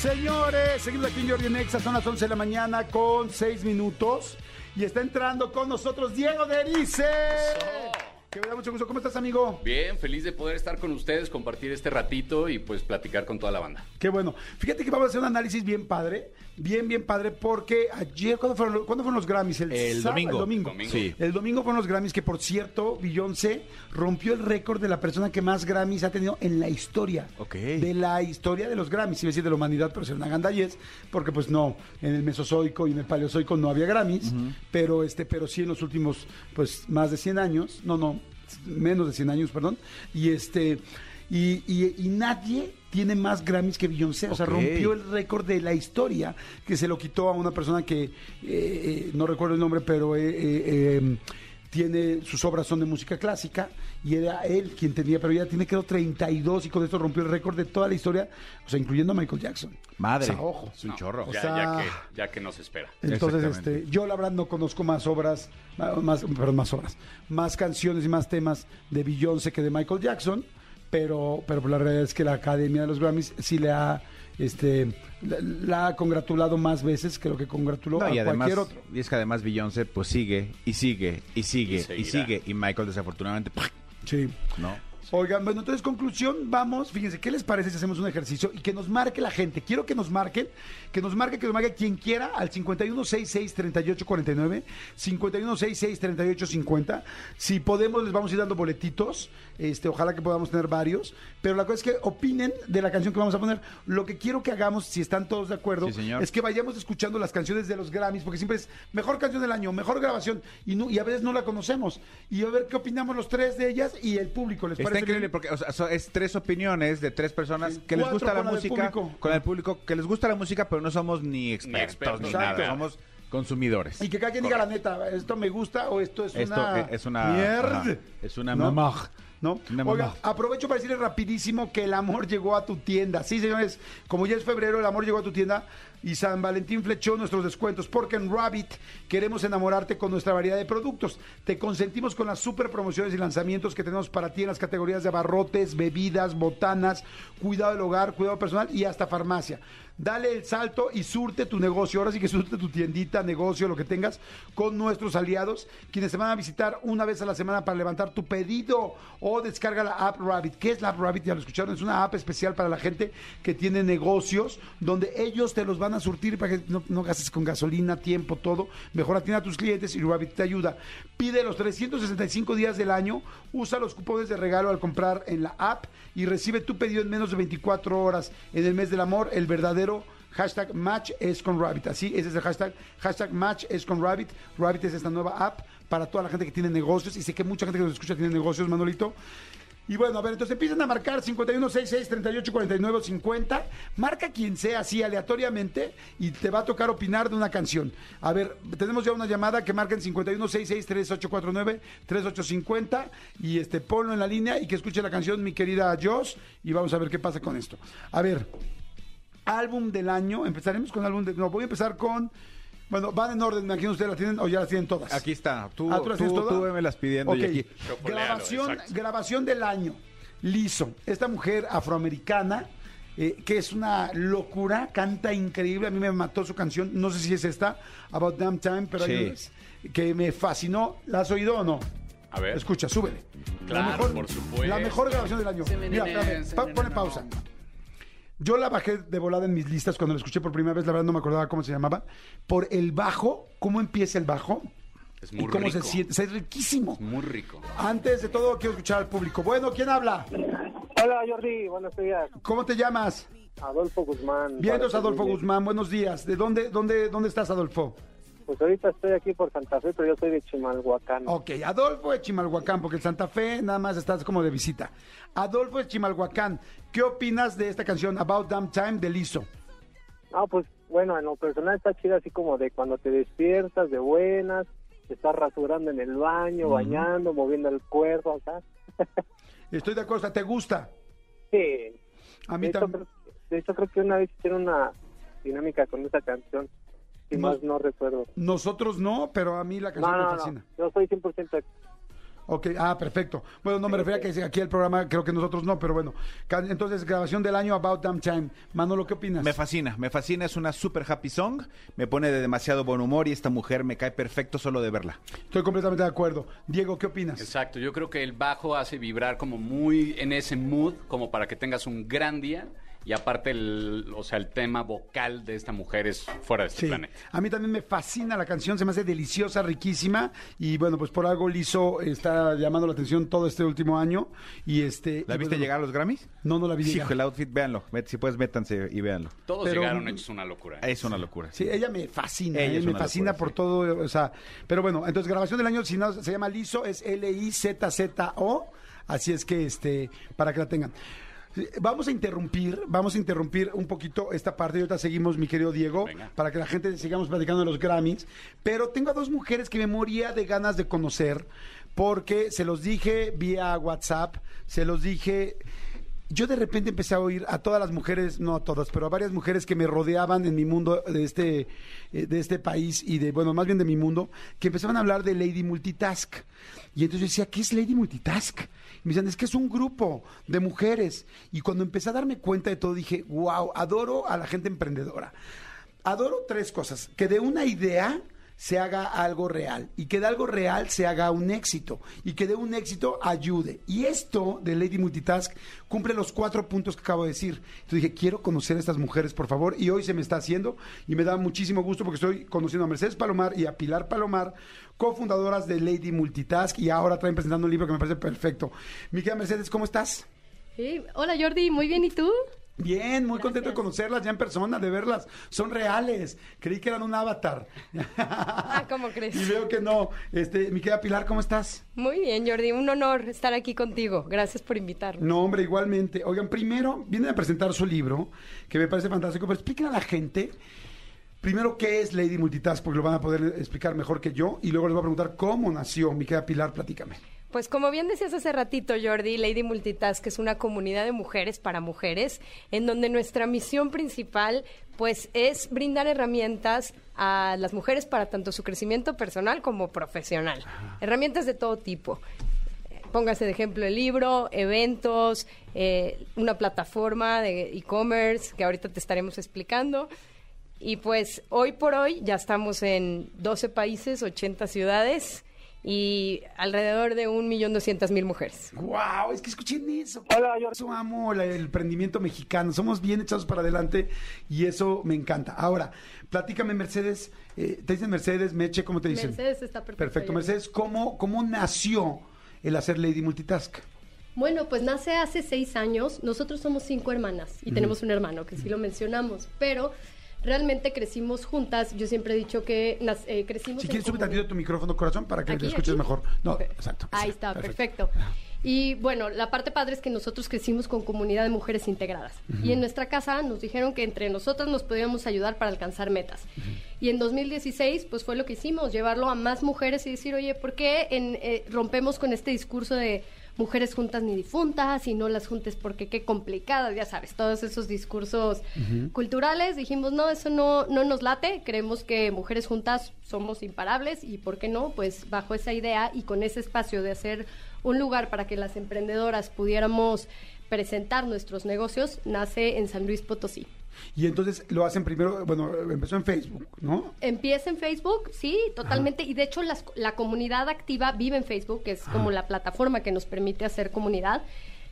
Señores, seguimos aquí en Jordi Nexa, son las 11 de la mañana con 6 minutos. Y está entrando con nosotros Diego Derice. Que me da mucho gusto. ¿Cómo estás, amigo? Bien, feliz de poder estar con ustedes, compartir este ratito y pues platicar con toda la banda. Qué bueno. Fíjate que vamos a hacer un análisis bien padre. Bien, bien padre, porque ayer, ¿cuándo fueron, los- ¿cuándo fueron los Grammys? El sábado- domingo. El domingo. Domingo. Sí. El domingo fueron los Grammys, que por cierto, Beyoncé rompió el récord de la persona que más Grammys ha tenido en la historia. Ok. De la historia de los Grammys, iba a decir de la humanidad, pero es una gandallez, porque pues no, en el Mesozoico y en el Paleozoico no había Grammys, pero este, pero sí en los últimos, pues, más de 100 años, no, no, menos de 100 años, perdón, y este, y, y- y nadie tiene más Grammys que Beyoncé, o sea, rompió el récord de la historia, que se lo quitó a una persona que, eh, eh, no recuerdo el nombre, pero eh, eh, eh, tiene, sus obras son de música clásica, y era él quien tenía, pero ya tiene quedó 32 y con esto rompió el récord de toda la historia, o sea, incluyendo a Michael Jackson. Madre. O sea, ojo. Es un chorro. O Ya, sea- ya, que, ya que nos espera. Entonces, este, yo la verdad no conozco más obras, más, perdón, más obras, más canciones y más temas de Beyoncé que de Michael Jackson, pero, pero la realidad es que la Academia de los Grammys sí le ha este, la, la ha congratulado más veces que lo que congratuló No, a y además, cualquier otro. y es que además Beyoncé pues sigue y sigue y sigue Y sigue y Michael desafortunadamente Sí. no. Oigan, bueno, entonces conclusión, vamos, fíjense, ¿qué les parece si hacemos un ejercicio y que nos marque la gente? Quiero que nos marquen, que nos marque, que nos marque quien quiera al 5166-3849, 5166-3850. Si podemos, les vamos a ir dando boletitos, este, ojalá que podamos tener varios, pero la cosa es que opinen de la canción que vamos a poner. Lo que quiero que hagamos, si están todos de acuerdo, Sí, es que vayamos escuchando las canciones de los Grammys, porque siempre es mejor canción del año, mejor grabación, y, no- y a veces no la conocemos. Y a ver qué opinamos los tres de ellas y el público. ¿Les Está increíble porque o sea, so- es tres opiniones de tres personas Sí, que les cuatro gusta la con la del música, público. con el público, que les gusta la música, pero no somos ni expertos ni, expertos, nada, somos consumidores. Y que cada quien diga la neta, esto me gusta o esto es Esto una es una mierda. ajá, es una ¿No? mamá. ¿No? Una Oiga, aprovecho para decirles rapidísimo que el amor llegó a tu tienda. Sí, señores, como ya es febrero, el amor llegó a tu tienda y San Valentín flechó nuestros descuentos porque en Rabbit queremos enamorarte con nuestra variedad de productos. Te consentimos con las super promociones y lanzamientos que tenemos para ti en las categorías de abarrotes, bebidas, botanas, cuidado del hogar, cuidado personal y hasta farmacia. Dale el salto y surte tu negocio. Ahora sí que surte tu tiendita, negocio, lo que tengas, con nuestros aliados, quienes te van a visitar una vez a la semana para levantar tu pedido o descarga la app Rabbit. ¿Qué es la app Rabbit? Ya lo escucharon. Es una app especial para la gente que tiene negocios, donde ellos te los van a surtir para que no, no gastes con gasolina, tiempo, todo. Mejor atiende a tus clientes y Rabbit te ayuda. Pide los 365 días del año, usa los cupones de regalo al comprar en la app y recibe tu pedido en menos de 24 horas. En el mes del amor, el verdadero hashtag match es con Rabbit. Así, ese es el hashtag. Hashtag match es con Rabbit. Rabbit es esta nueva app para toda la gente que tiene negocios y sé que mucha gente que nos escucha tiene negocios, Manolito. Y bueno, a ver, entonces empiezan a marcar 5166-3849-50. Marca quien sea así aleatoriamente y te va a tocar opinar de una canción. A ver, tenemos ya una llamada que marquen 5166-3849-3850 y este ponlo en la línea y que escuche la canción mi querida Joss y vamos a ver qué pasa con esto. A ver, álbum del año, empezaremos con álbum de... No, voy a empezar con... Bueno, van en orden, me imagino ustedes la tienen o ya las tienen todas. Aquí está, tú, Ah, ¿tú las tú, todas? tú me las pidiendo y Ok. aquí. Chocoleado, Grabación, exacto. grabación del año. Liso. Esta mujer afroamericana, eh, que es una locura, canta increíble. A mí me mató su canción. No sé si es esta, About Damn Time, pero hay que me fascinó. ¿La has oído o no? A ver. Escucha, súbele. Claro, por supuesto. La mejor grabación del año. Mira, pone pausa. Yo la bajé de volada en mis listas cuando la escuché por primera vez, la verdad no me acordaba cómo se llamaba. Por el bajo, cómo empieza el bajo Es y muy cómo rico. se siente. Es riquísimo. Muy rico. Antes de todo, quiero escuchar al público. Bueno, ¿quién habla? Hola Jordi, buenos días. ¿Cómo te llamas? Adolfo Guzmán. Bien, entonces, Adolfo. Guzmán, buenos días. ¿De dónde, dónde, dónde estás, Adolfo? Pues ahorita estoy aquí por Santa Fe, pero yo soy de Chimalhuacán. Ok, Adolfo de Chimalhuacán, porque el Santa Fe nada más estás como de visita. Adolfo de Chimalhuacán, ¿qué opinas de esta canción About Damn Time de Lizo? No, pues bueno, en lo personal está chida así como de cuando te despiertas de buenas, te estás rasurando en el baño, bañando, moviendo el cuerpo, acá. Estoy de acuerdo, ¿te gusta? Sí. A mí también. de hecho, creo que una vez hicieron una dinámica con esa canción. Si No. más no recuerdo. Nosotros no, pero a mí la canción No, me no, fascina. no. Yo soy 100% Ok, ah, perfecto. Bueno, no me refería a que aquí el programa, creo que nosotros no, pero bueno. Entonces, grabación del año About Damn Time. Manolo, ¿qué opinas? Me fascina, me fascina, es una super happy song, me pone de demasiado buen humor y esta mujer me cae perfecto solo de verla. Estoy completamente de acuerdo. Diego, ¿qué opinas? Exacto, yo creo que el bajo hace vibrar como muy en ese mood, como para que tengas un gran día. Y aparte, el, o sea, el tema vocal de esta mujer es fuera de este Sí, planeta. a mí también me fascina la canción, se me hace deliciosa, riquísima y bueno, pues por algo Lizo está llamando la atención todo este último año y este... ¿La y viste bueno, llegar a los Grammys? No, no la vi Sí, llegar. el outfit, véanlo, si puedes métanse y véanlo. Todos Pero- llegaron hechos una locura. Es una locura. Sí, ella me fascina, Ella eh, me fascina locura, por sí. todo, o sea, pero bueno, entonces grabación del año, si no, se llama Lizo, es L-I-Z-Z-O, así es que, este, para que la tengan. Vamos a interrumpir, vamos a interrumpir un poquito esta parte y ahorita seguimos, mi querido Diego, Venga. para que la gente sigamos platicando de los Grammys, pero tengo a dos mujeres que me moría de ganas de conocer, porque se los dije vía WhatsApp, se los dije yo de repente empecé a oír a todas las mujeres, no a todas, pero a varias mujeres que me rodeaban en mi mundo de este, eh, de este país y de, bueno, más bien de mi mundo, que empezaban a hablar de Lady Multitask. Y entonces yo decía, ¿qué es Lady Multitask? Me decían, es que es un grupo de mujeres. Y cuando empecé a darme cuenta de todo, dije, wow, adoro a la gente emprendedora. Adoro tres cosas. Que de una idea se haga algo real y que de algo real se haga un éxito y que de un éxito ayude. Y esto de Lady Multitask cumple los cuatro puntos que acabo de decir. Entonces dije, quiero conocer a estas mujeres, por favor, y hoy se me está haciendo y me da muchísimo gusto porque estoy conociendo a Mercedes Palomar y a Pilar Palomar, cofundadoras de Lady Multitask y ahora traen presentando un libro que me parece perfecto. Mi querida Mercedes, ¿cómo estás? Sí, Hola Jordi, muy bien, ¿y tú? Bien, muy contento de conocerlas ya en persona, de verlas. Son reales. Creí que eran un avatar. Ah, ¿cómo crees? Y veo que no. Este, mi querida Pilar, ¿cómo estás? Muy bien, Jordi, un honor estar aquí contigo. Gracias por invitarme. No, hombre, igualmente. Oigan, primero vienen a presentar su libro, que me parece fantástico, pero expliquen a la gente. Primero, ¿qué es Lady Multitask? Porque lo van a poder explicar mejor que yo. Y luego les voy a preguntar cómo nació. Mi querida Pilar, platícame. Pues como bien decías hace ratito, Jordi, Lady Multitask es una comunidad de mujeres para mujeres, en donde nuestra misión principal pues es brindar herramientas a las mujeres para tanto su crecimiento personal como profesional. Herramientas de todo tipo. Póngase de ejemplo el libro, eventos, eh, una plataforma de e-commerce que ahorita te estaremos explicando. Y pues hoy por hoy ya estamos en 12 países, 80 ciudades y alrededor de un millón doscientas mil mujeres. ¡Wow! Es que escuchen eso. Hola, yo- Eso amo el emprendimiento mexicano. Somos bien echados para adelante y eso me encanta. Ahora, platícame, Mercedes. eh, ¿Te dicen Mercedes, Meche? ¿Cómo te dicen? Mercedes está perfecto. Perfecto. Mercedes, ¿cómo, ¿cómo nació el hacer Lady Multitask? Bueno, pues nace hace seis años. Nosotros somos cinco hermanas y tenemos un hermano, que sí lo mencionamos, pero realmente crecimos juntas. Yo siempre he dicho que nas- eh, crecimos. Si quieres, sube tantito tu micrófono, corazón, para que ¿Aquí, te escuches aquí? mejor. No, Ok. exacto. Ahí sí, está, perfecto. Y bueno, la parte padre es que nosotros crecimos con comunidad de mujeres integradas. Y en nuestra casa nos dijeron que entre nosotras nos podíamos ayudar para alcanzar metas. Y en 2016, pues fue lo que hicimos, llevarlo a más mujeres y decir, oye, ¿por qué en- eh, rompemos con este discurso de mujeres juntas ni difuntas y no las juntes porque qué complicadas, ya sabes, todos esos discursos culturales. Dijimos, no, eso no, no nos late, creemos que mujeres juntas somos imparables y por qué no, pues bajo esa idea y con ese espacio de hacer un lugar para que las emprendedoras pudiéramos presentar nuestros negocios, nace en San Luis Potosí. Y entonces lo hacen primero, bueno, empezó en Facebook, ¿no? Empieza en Facebook, sí, totalmente. Y de hecho las- la comunidad activa vive en Facebook, que es como la plataforma que nos permite hacer comunidad.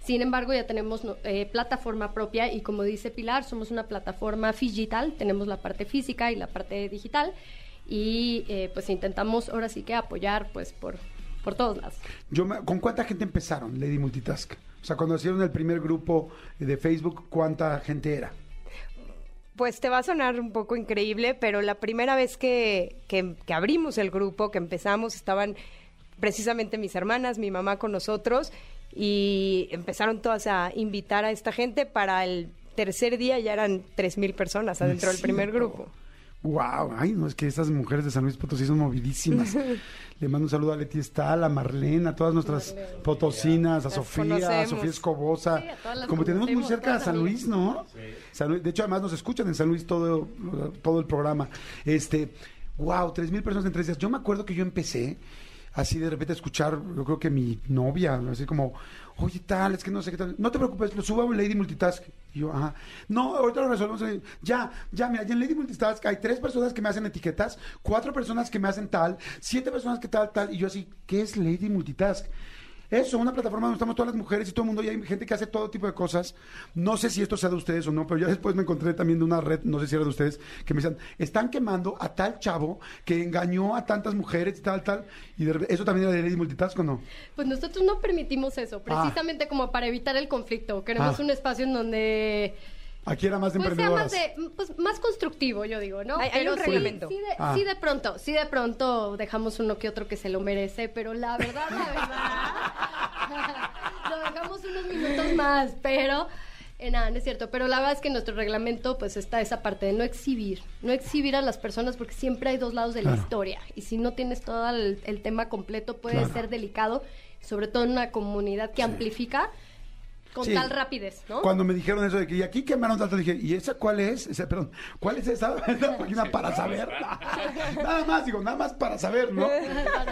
Sin embargo, ya tenemos eh, plataforma propia y como dice Pilar, somos una plataforma digital, tenemos la parte física y la parte digital y eh, pues intentamos ahora sí que apoyar pues por, por todos lados. Yo me- ¿Con cuánta gente empezaron Lady Multitask? O sea, cuando hicieron el primer grupo de Facebook, ¿cuánta gente era? Pues te va a sonar un poco increíble, pero la primera vez que, que- que abrimos el grupo, que empezamos, estaban precisamente mis hermanas, mi mamá con nosotros, y empezaron todas a invitar a esta gente. Para el tercer día ya eran tres mil personas adentro del primer grupo. Wow, ay, no, es que estas mujeres de San Luis Potosí son movidísimas. Le mando un saludo a Leti Estal, a Marlene, a todas nuestras potosinas, a Las Sofía, a. Sofía Escobosa. Sí, a Como tenemos muy cerca a San. Luis, ¿no? San Luis- de hecho, además nos escuchan en San Luis todo, todo el programa. Este, wow, tres mil personas en tres días. Yo me acuerdo que yo empecé así de repente a escuchar, yo creo que mi novia, así como, oye, tal, es que no sé qué tal. No te preocupes, lo subo a Lady Multitask. Y yo, ajá. No, ahorita lo resolvemos. Ya, ya, mira, ya en Lady Multitask hay tres personas que me hacen etiquetas, cuatro personas que me hacen tal, siete personas que tal, tal. Y yo así, ¿qué es Lady Multitask? Eso, una plataforma donde estamos todas las mujeres y todo el mundo, y hay gente que hace todo tipo de cosas. No sé si esto sea de ustedes o no, pero ya después me encontré también de una red, no sé si era de ustedes, que me decían, están quemando a tal chavo que engañó a tantas mujeres y tal, tal. Y de eso también era de Lady Multitask o no. Pues nosotros no permitimos eso, precisamente como para evitar el conflicto. Queremos Ah. un espacio en donde Aquí era más de pues sea más de pues, más constructivo, yo digo, ¿no? Hay- hay un sí- reglamento. Sí, de, Ah. sí de pronto, sí de pronto dejamos uno que otro que se lo merece, pero la verdad, la verdad, lo dejamos unos minutos más, pero eh, nada, no es cierto. Pero la verdad es que en nuestro reglamento pues está esa parte de no exhibir, no exhibir a las personas porque siempre hay dos lados de la historia y si no tienes todo el, el tema completo puede Claro. ser delicado, sobre todo en una comunidad que amplifica con Sí. tal rapidez, ¿no? Cuando me dijeron eso de que y aquí quemaron tanto, dije, ¿y esa cuál es? Esa, perdón, ¿cuál es esa, esa página para saber? nada más, digo, nada más para saber, ¿no?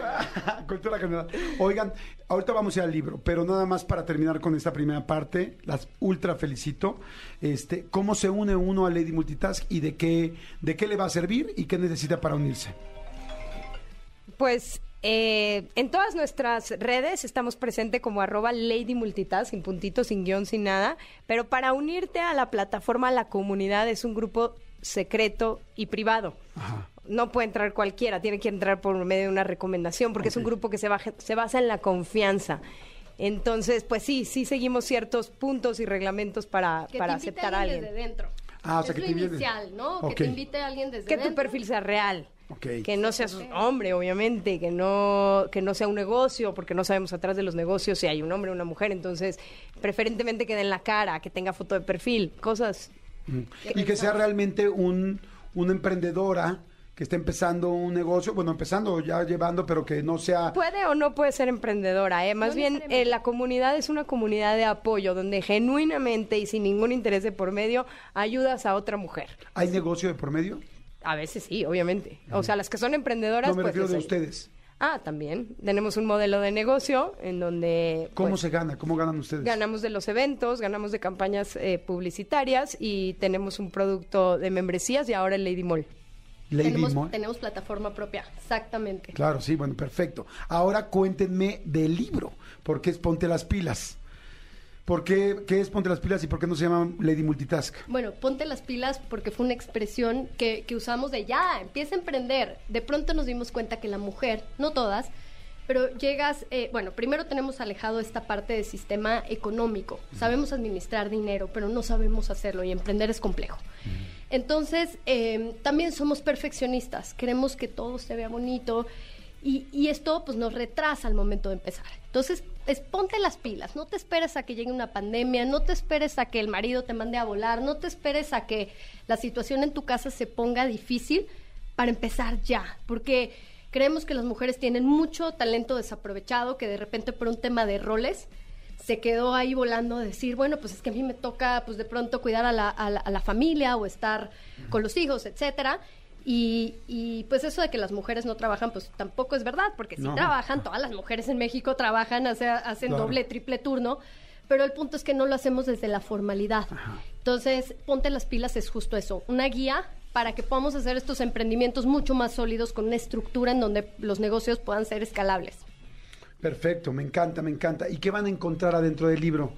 Cultura general. Oigan, ahorita vamos a ir al libro, pero nada más para terminar con esta primera parte, las ultra felicito. Este, ¿Cómo se une uno a Lady Multitask y de qué, de qué le va a servir y qué necesita para unirse? Pues eh, en todas nuestras redes estamos presentes como arroba Lady Multitask, sin puntitos, sin guion, sin nada. Pero para unirte a la plataforma, a la comunidad, es un grupo secreto y privado. No puede entrar cualquiera, tiene que entrar por medio de una recomendación, porque es un grupo que se, baja- se basa en la confianza. Entonces, pues sí, sí seguimos ciertos puntos y reglamentos para, que para te invite aceptar a alguien. desde dentro. Ah, o sea, es que lo te invite- inicial, ¿no? Que te invite a alguien desde Que tu perfil sea real. Que no seas un hombre, obviamente, que no, que no sea un negocio, porque no sabemos atrás de los negocios si hay un hombre o una mujer, entonces preferentemente que den la cara, que tenga foto de perfil, cosas. Y que sea realmente un, una emprendedora que esté empezando un negocio, bueno, empezando ya llevando, pero que no sea... Puede o no puede ser emprendedora, ¿eh? más No bien eh, la comunidad es una comunidad de apoyo donde genuinamente y sin ningún interés de por medio ayudas a otra mujer. ¿Hay negocio de por medio? A veces sí, obviamente. O sea, las que son emprendedoras... No me pues, refiero de les- ustedes. Ah, también. Tenemos un modelo de negocio en donde... ¿Cómo pues, se gana? ¿Cómo ganan ustedes? Ganamos de los eventos, ganamos de campañas eh, publicitarias y tenemos un producto de membresías y ahora el Lady Mall. Lady tenemos, Mo- tenemos plataforma propia, exactamente. Claro, sí, bueno, perfecto. Ahora cuéntenme del libro. ¿Por qué es Ponte las pilas? ¿Por qué, qué es Ponte las pilas y por qué no se llama Lady Multitask? Bueno, ponte las pilas porque fue una expresión que, que usamos de ya, empieza a emprender. De pronto nos dimos cuenta que la mujer, no todas, pero llegas, eh, bueno, primero tenemos alejado esta parte del sistema económico. Sabemos administrar dinero, pero no sabemos hacerlo y emprender es complejo. Entonces, eh, también somos perfeccionistas, queremos que todo se vea bonito y, y esto pues nos retrasa al momento de empezar. Entonces, es ponte las pilas, no te esperes a que llegue una pandemia, no te esperes a que el marido te mande a volar, no te esperes a que la situación en tu casa se ponga difícil para empezar ya, porque creemos que las mujeres tienen mucho talento desaprovechado, que de repente por un tema de roles se quedó ahí volando de decir, bueno, pues es que a mí me toca, pues de pronto cuidar a la, a la- a la familia o estar con los hijos, etcétera. Y, y, pues eso de que las mujeres no trabajan, pues tampoco es verdad, porque si No. trabajan, todas las mujeres en México trabajan, hace- hacen Claro. doble, triple turno, pero el punto es que no lo hacemos desde la formalidad. Entonces, ponte las pilas es justo eso, una guía para que podamos hacer estos emprendimientos mucho más sólidos con una estructura en donde los negocios puedan ser escalables. Perfecto, me encanta, me encanta. ¿Y qué van a encontrar adentro del libro?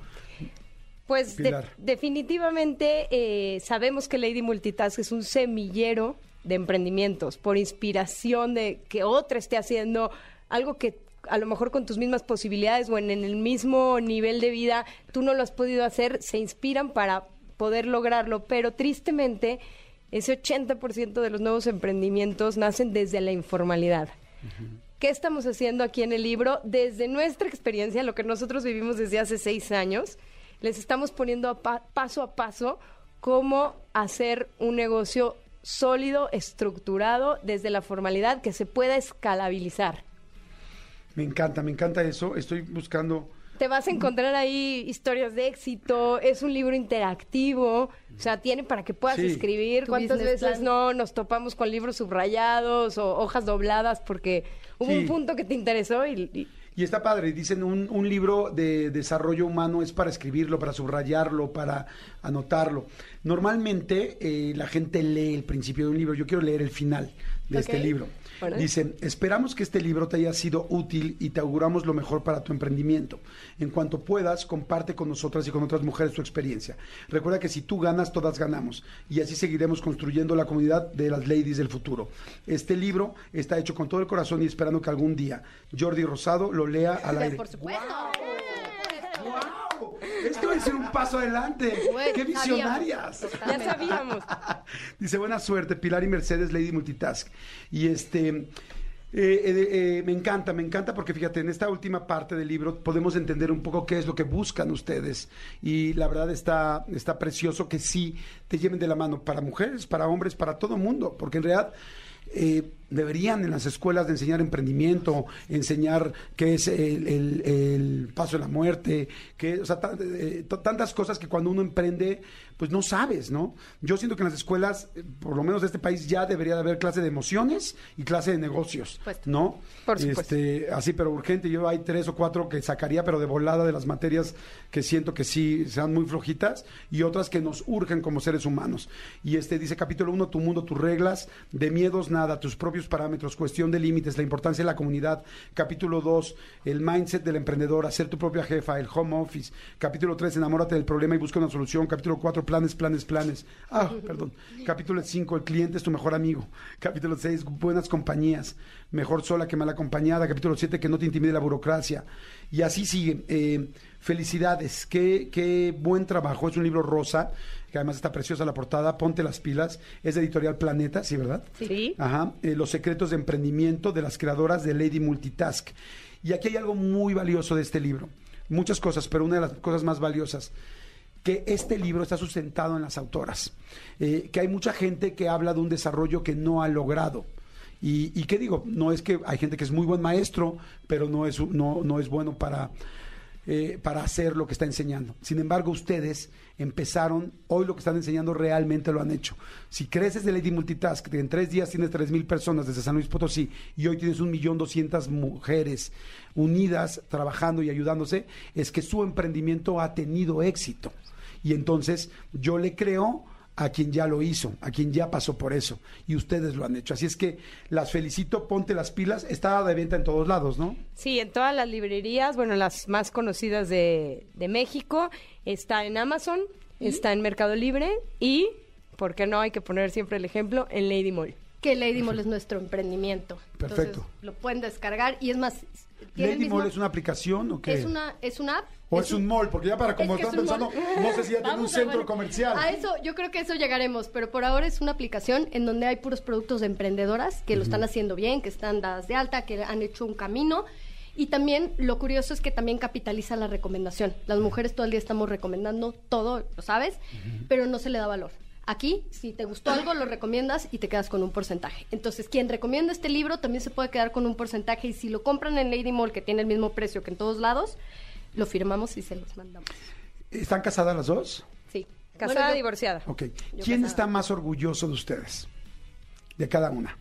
Pues de- definitivamente eh, sabemos que Lady Multitask es un semillero de emprendimientos por inspiración de que otra esté haciendo algo que a lo mejor con tus mismas posibilidades o en, en el mismo nivel de vida tú no lo has podido hacer, se inspiran para poder lograrlo, pero tristemente ese 80% de los nuevos emprendimientos nacen desde la informalidad. ¿Qué estamos haciendo aquí en el libro? Desde nuestra experiencia, lo que nosotros vivimos desde hace seis años, les estamos poniendo a pa- paso a paso cómo hacer un negocio sólido, estructurado, desde la formalidad, que se pueda escalabilizar. Me encanta, me encanta eso. Estoy buscando... Te vas a encontrar ahí historias de éxito, es un libro interactivo, o sea, tiene para que puedas Sí. escribir. ¿Cuántas veces plan. no nos topamos con libros subrayados o hojas dobladas porque hubo Sí. un punto que te interesó y- y Y está padre, dicen un, un libro de desarrollo humano es para escribirlo, para subrayarlo, para anotarlo. Normalmente eh, la gente lee el principio de un libro, yo quiero leer el final de este libro. Órale. Dicen, esperamos que este libro te haya sido útil y te auguramos lo mejor para tu emprendimiento. En cuanto puedas, comparte con nosotras y con otras mujeres tu experiencia. Recuerda que si tú ganas, todas ganamos. Y así seguiremos construyendo la comunidad de las ladies del futuro. Este libro está hecho con todo el corazón y esperando que algún día Jordi Rosado lo lea al aire. Por supuesto. ¡Wow! Esto es un paso adelante. ¡Qué sabíamos. visionarias! ya sabíamos. Dice, buena suerte, Pilar y Mercedes, Lady Multitask. Y este, eh, eh, eh, me encanta, me encanta porque fíjate, en esta última parte del libro podemos entender un poco qué es lo que buscan ustedes. Y la verdad está, está precioso que sí te lleven de la mano para mujeres, para hombres, para todo mundo, porque en realidad... eh, Deberían en las escuelas de enseñar emprendimiento, enseñar qué es el, el- paso de la muerte, que, o sea, eh, tantas cosas que cuando uno emprende, pues no sabes, ¿no? Yo siento que en las escuelas, eh, por lo menos de este país, ya debería de haber clase de emociones y clase de negocios. ¿no? Por supuesto. Este, así, pero urgente. Yo hay tres o cuatro que sacaría, pero de volada de las materias que siento que sí sean muy flojitas y otras que nos urgen como seres humanos. Y este dice capítulo uno, tu mundo, tus reglas, de miedos nada, tus propios parámetros, cuestión de límites, la importancia de la comunidad. Capítulo dos, el mindset del emprendedor, hacer tu propia jefa, el home office. Capítulo tres, enamórate del problema y busca una solución. Capítulo cuatro, planes, planes, planes. Ah, perdón. Capítulo cinco, el cliente es tu mejor amigo. Capítulo seis, buenas compañías. Mejor sola que mal acompañada. Capítulo 7, que no te intimide la burocracia. Y así sigue. Eh, felicidades, qué, qué buen trabajo. Es un libro rosa, que además está preciosa la portada. Ponte las pilas. Es de editorial Planeta, ¿sí, verdad? Sí. Ajá. Eh, los secretos de emprendimiento de las creadoras de Lady Multitask. Y aquí hay algo muy valioso de este libro. Muchas cosas, pero una de las cosas más valiosas que este libro está sustentado en las autoras, Eh, que hay mucha gente que habla de un desarrollo que no ha logrado. Y, y qué digo, no es que hay gente que es muy buen maestro, pero no es, no, no es bueno para, eh, para hacer lo que está enseñando. Sin embargo, ustedes empezaron, hoy lo que están enseñando realmente lo han hecho. Si creces de Lady Multitask, que en tres días tienes tres mil personas desde San Luis Potosí y hoy tienes un millón doscientas mujeres unidas, trabajando y ayudándose, es que su emprendimiento ha tenido éxito. Y entonces yo le creo a quien ya lo hizo, a quien ya pasó por eso. Y ustedes lo han hecho. Así es que las felicito, ponte las pilas. Está de venta en todos lados, ¿no? Sí, en todas las librerías, bueno, las más conocidas de, de México, está en Amazon, está en Mercado Libre y, ¿por qué no? Hay que poner siempre el ejemplo, en Lady Mall. Que Lady Mall es nuestro emprendimiento. Perfecto. Entonces, lo pueden descargar y es más... ¿Lady mismo- Mall es una aplicación o qué? Es una, es una app. ¿O es un mall? Porque ya para como Es que están es un pensando, mall. no sé si ya tiene un centro ver. comercial. A eso, yo creo que eso llegaremos, pero por ahora es una aplicación en donde hay puros productos de emprendedoras que lo están haciendo bien, que están dadas de alta, que han hecho un camino. Y también lo curioso es que también capitaliza la recomendación. Las mujeres todo el día estamos recomendando todo, lo sabes, pero no se le da valor. Aquí, si te gustó algo, lo recomiendas y te quedas con un porcentaje. Entonces, quien recomienda este libro también se puede quedar con un porcentaje y si lo compran en Lady Mall, que tiene el mismo precio que en todos lados, lo firmamos y se los mandamos. ¿Están casadas las dos? Sí. Casada, Bueno, yo- divorciada. Ok. Yo ¿Quién casada. está más orgulloso de ustedes? De cada una.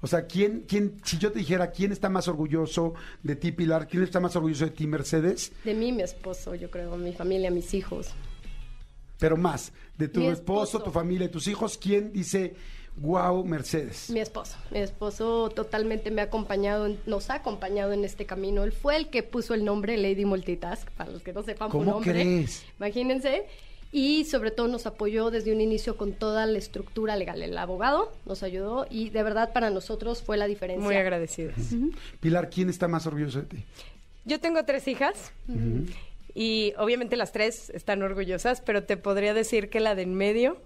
O sea, ¿quién, quién, si yo te dijera quién está más orgulloso de ti, Pilar, quién está más orgulloso de ti, Mercedes, De mí, mi esposo, yo creo, mi familia, mis hijos. Pero más, de tu esposo, esposo. tu familia y tus hijos, ¿quién dice, wow, Mercedes? Mi esposo. Mi esposo totalmente me ha acompañado, nos ha acompañado en este camino. Él fue el que puso el nombre Lady Multitask, para los que no sepan por ¿Cómo nombre. crees? Imagínense. Y sobre todo nos apoyó desde un inicio con toda la estructura legal. El abogado nos ayudó y de verdad para nosotros fue la diferencia. Muy agradecidas. Pilar, ¿quién está más orgulloso de ti? Yo tengo tres hijas y obviamente las tres están orgullosas, pero te podría decir que la de en medio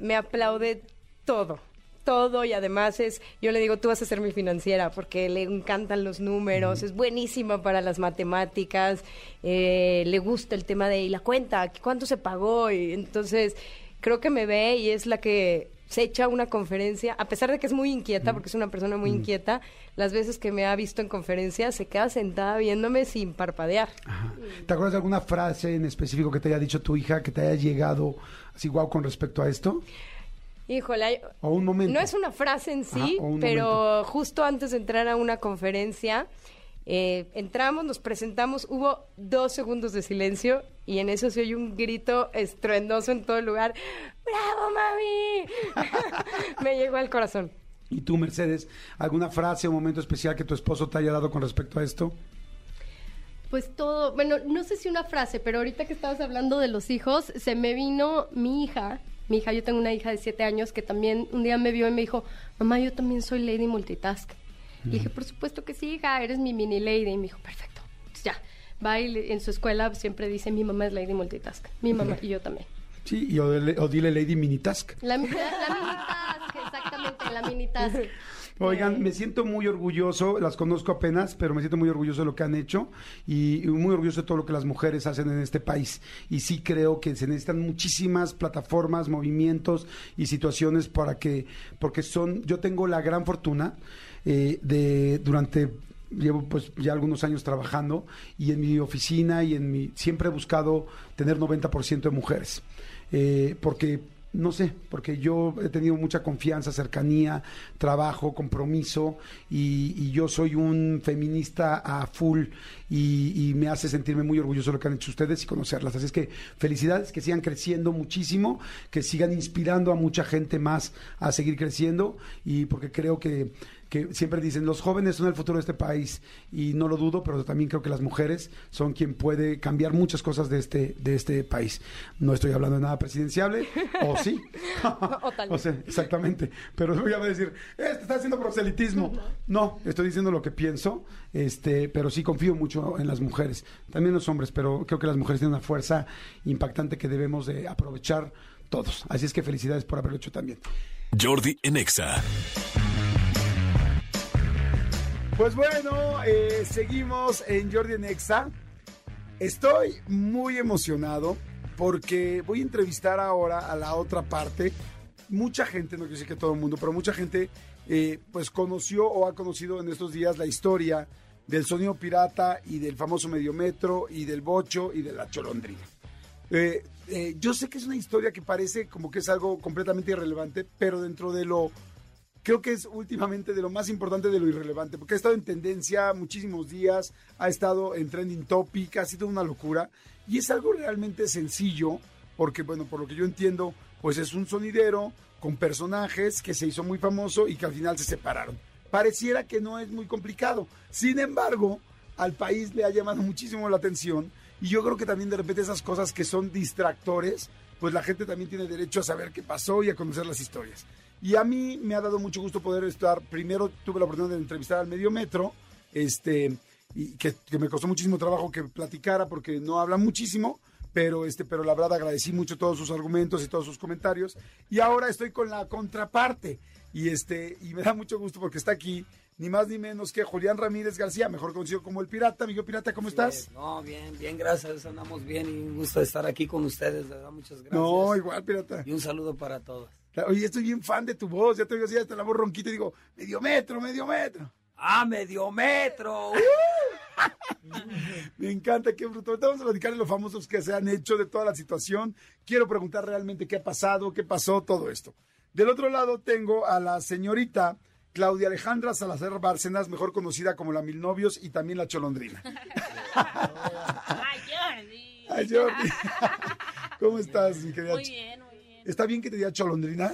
me aplaude todo, todo. Y además es, yo le digo, tú vas a ser mi financiera porque le encantan los números, es buenísima para las matemáticas, eh, le gusta el tema de y la cuenta, cuánto se pagó y entonces creo que me ve y es la que se echa una conferencia, a pesar de que es muy inquieta, porque es una persona muy inquieta, las veces que me ha visto en conferencia se queda sentada viéndome sin parpadear. Ajá. ¿Te acuerdas de alguna frase en específico que te haya dicho tu hija que te haya llegado así guau con respecto a esto? Híjole, O un momento. no es una frase en sí, Ajá, pero momento. justo antes de entrar a una conferencia, eh, entramos, nos presentamos, hubo dos segundos de silencio y en eso se oye un grito estruendoso en todo el lugar. ¡Bravo, mami! Me llegó al corazón. ¿Y tú, Mercedes, alguna frase o momento especial que tu esposo te haya dado con respecto a esto? Pues todo, bueno, no sé si una frase, pero ahorita que estabas hablando de los hijos, se me vino mi hija, mi hija, yo tengo una hija de siete años que también un día me vio y me dijo, mamá, yo también soy Lady Multitask. Le dije, por supuesto que sí, hija, eres mi mini lady. Y me dijo, perfecto. Entonces ya, va y en su escuela siempre dice, mi mamá es Lady Multitask. Mi mamá y yo también. Sí, y o, dile- o dile Lady Minitask. La, la, la mini task, exactamente, la mini task. Oigan, me siento muy orgulloso, las conozco apenas, pero me siento muy orgulloso de lo que han hecho y muy orgulloso de todo lo que las mujeres hacen en este país. Y sí creo que se necesitan muchísimas plataformas, movimientos y situaciones para que, porque son, yo tengo la gran fortuna eh, de durante llevo pues ya algunos años trabajando y en mi oficina y en mi siempre he buscado tener 90% de mujeres Eh, porque no sé, porque yo he tenido mucha confianza, cercanía, trabajo, compromiso y, y yo soy un feminista a full y, y me hace sentirme muy orgulloso de lo que han hecho ustedes y conocerlas. Así es que felicidades, que sigan creciendo muchísimo, que sigan inspirando a mucha gente más a seguir creciendo y porque creo que que siempre dicen los jóvenes son el futuro de este país y no lo dudo, pero también creo que las mujeres son quien puede cambiar muchas cosas de este de este país. No estoy hablando de nada presidenciable, o sí, O tal vez. sea, exactamente. Pero voy a decir, este está haciendo proselitismo. No, estoy diciendo lo que pienso, este, pero sí confío mucho en las mujeres, también los hombres, pero creo que las mujeres tienen una fuerza impactante que debemos de aprovechar todos. Así es que felicidades por haberlo hecho también. Jordi en Exa. Pues bueno, eh, seguimos en Jordi en Exa. Estoy muy emocionado porque voy a entrevistar ahora a la otra parte. Mucha gente, no quiero decir que todo el mundo, pero mucha gente eh, pues conoció o ha conocido en estos días la historia del sonido pirata y del famoso mediometro y del bocho y de la cholondrina. Eh, yo sé que es una historia que parece como que es algo completamente irrelevante, pero dentro de lo creo que es últimamente de lo más importante de lo irrelevante, porque ha estado en tendencia muchísimos días, ha estado en trending topic, ha sido una locura, y es algo realmente sencillo, porque bueno, por lo que yo entiendo, pues es un sonidero con personajes que se hizo muy famoso y que al final se separaron. Pareciera que no es muy complicado, sin embargo, al país le ha llamado muchísimo la atención, y yo creo que también de repente esas cosas que son distractores, pues la gente también tiene derecho a saber qué pasó y a conocer las historias. Y a mí me ha dado mucho gusto poder estar. Primero tuve la oportunidad de entrevistar al Medio Metro, este, y que, que me costó muchísimo trabajo que platicara porque no habla muchísimo, pero este, pero la verdad agradecí mucho todos sus argumentos y todos sus comentarios. Y ahora estoy con la contraparte. Y este, y me da mucho gusto porque está aquí ni más ni menos que Julián Ramírez García, mejor conocido como el Pirata. Amigo Pirata, ¿cómo estás? No, bien, bien, gracias. Andamos bien y un gusto estar aquí con ustedes, de verdad, muchas gracias. No, igual, Pirata. Y un saludo para todos. Oye, estoy bien fan de tu voz. Ya te digo así, hasta la voz ronquita y digo, medio metro, medio metro. ¡Ah, medio metro! Me encanta, qué bruto. Ahorita vamos a platicar de los famosos que se han hecho, de toda la situación. Quiero preguntar realmente qué ha pasado, qué pasó, todo esto. Del otro lado tengo a la señorita Claudia Alejandra Salazar Bárcenas, mejor conocida como la Mil Novios y también la Cholondrina. ¡Ay, Jordi! Ay, Jordi. ¿Cómo estás, mi querida? Muy bien. ¿Está bien que te diga Cholondrina?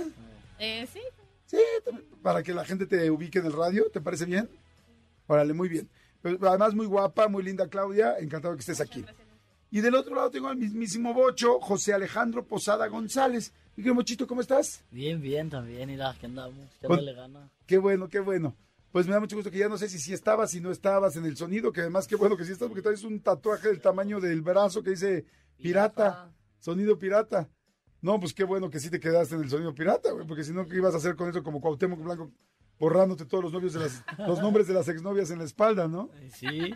Eh, sí, Sí, también, para que la gente te ubique en el radio, ¿te parece bien? Órale, muy bien. Pero además muy guapa, muy linda Claudia, encantado que estés aquí. Y del otro lado tengo al mismísimo Bocho, José Alejandro Posada González. Mi querido Mochito, ¿cómo estás? Bien, bien también, mira, que andamos, que le gana. Qué bueno, qué bueno. Pues me da mucho gusto que ya no sé si sí estabas, si no estabas en el sonido, que además qué bueno que sí estás, porque traes un tatuaje del tamaño del brazo que dice pirata, sonido pirata. No, pues qué bueno que sí te quedaste en el sonido pirata, güey, porque si no, ¿qué ibas a hacer con eso como Cuauhtémoc Blanco, borrándote todos los novios de las, los nombres de las exnovias en la espalda, ¿no? Sí,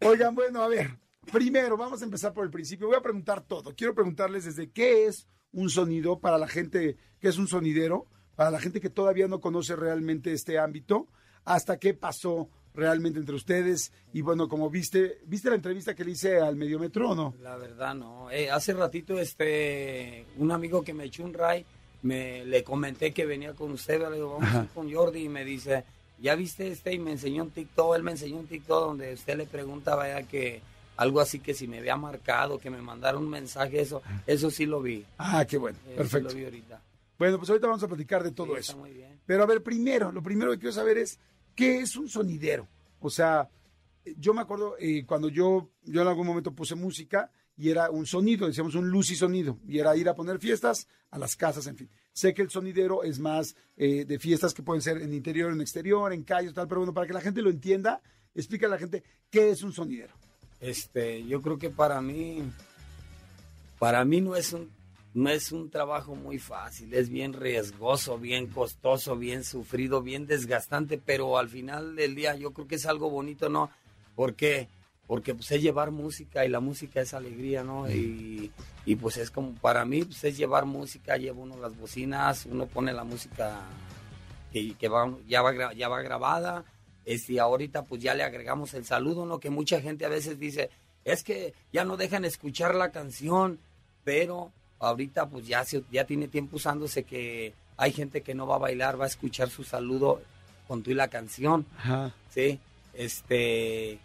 Oigan, bueno, a ver, primero vamos a empezar por el principio. Voy a preguntar todo. Quiero preguntarles desde qué es un sonido para la gente, qué es un sonidero, para la gente que todavía no conoce realmente este ámbito, hasta qué pasó realmente entre ustedes. Y bueno, como viste, ¿viste la entrevista que le hice al Mediometro o no? La verdad, no. Eh, hace ratito, este, un amigo que me echó un ray, me, le comenté que venía con usted, le digo, vamos a ir con Jordi, y me dice, ¿ya viste este? Y me enseñó un TikTok, él me enseñó un TikTok donde usted le pregunta, vaya, que algo así que si me había marcado, que me mandara un mensaje, eso, eso sí lo vi. Ah, qué bueno, perfecto. lo vi ahorita. Bueno, pues ahorita vamos a platicar de todo Sí, eso. Está muy bien. Pero a ver, primero, lo primero que quiero saber es, ¿qué es un sonidero? O sea, yo me acuerdo eh, cuando yo, yo en algún momento puse música y era un sonido, decíamos un luz y sonido, y era ir a poner fiestas a las casas, en fin. Sé que el sonidero es más eh, de fiestas que pueden ser en interior, en exterior, en calles, tal, pero bueno, para que la gente lo entienda, explica a la gente qué es un sonidero. Este, yo creo que para mí, para mí no es un, no es un trabajo muy fácil, es bien riesgoso, bien costoso, bien sufrido, bien desgastante, pero al final del día yo creo que es algo bonito, ¿no? Porque porque pues es llevar música y la música es alegría, ¿no? Y, y, pues es como, para mí pues es llevar música, lleva uno las bocinas, uno pone la música que, que va, ya, va, ya va grabada, este, y ahorita pues ya le agregamos el saludo, ¿no? Que mucha gente a veces dice, es que ya no dejan escuchar la canción, pero ahorita pues ya, se- ya tiene tiempo usándose que hay gente que no va a bailar, va a escuchar su saludo con tú y la canción. Ajá. Sí, este,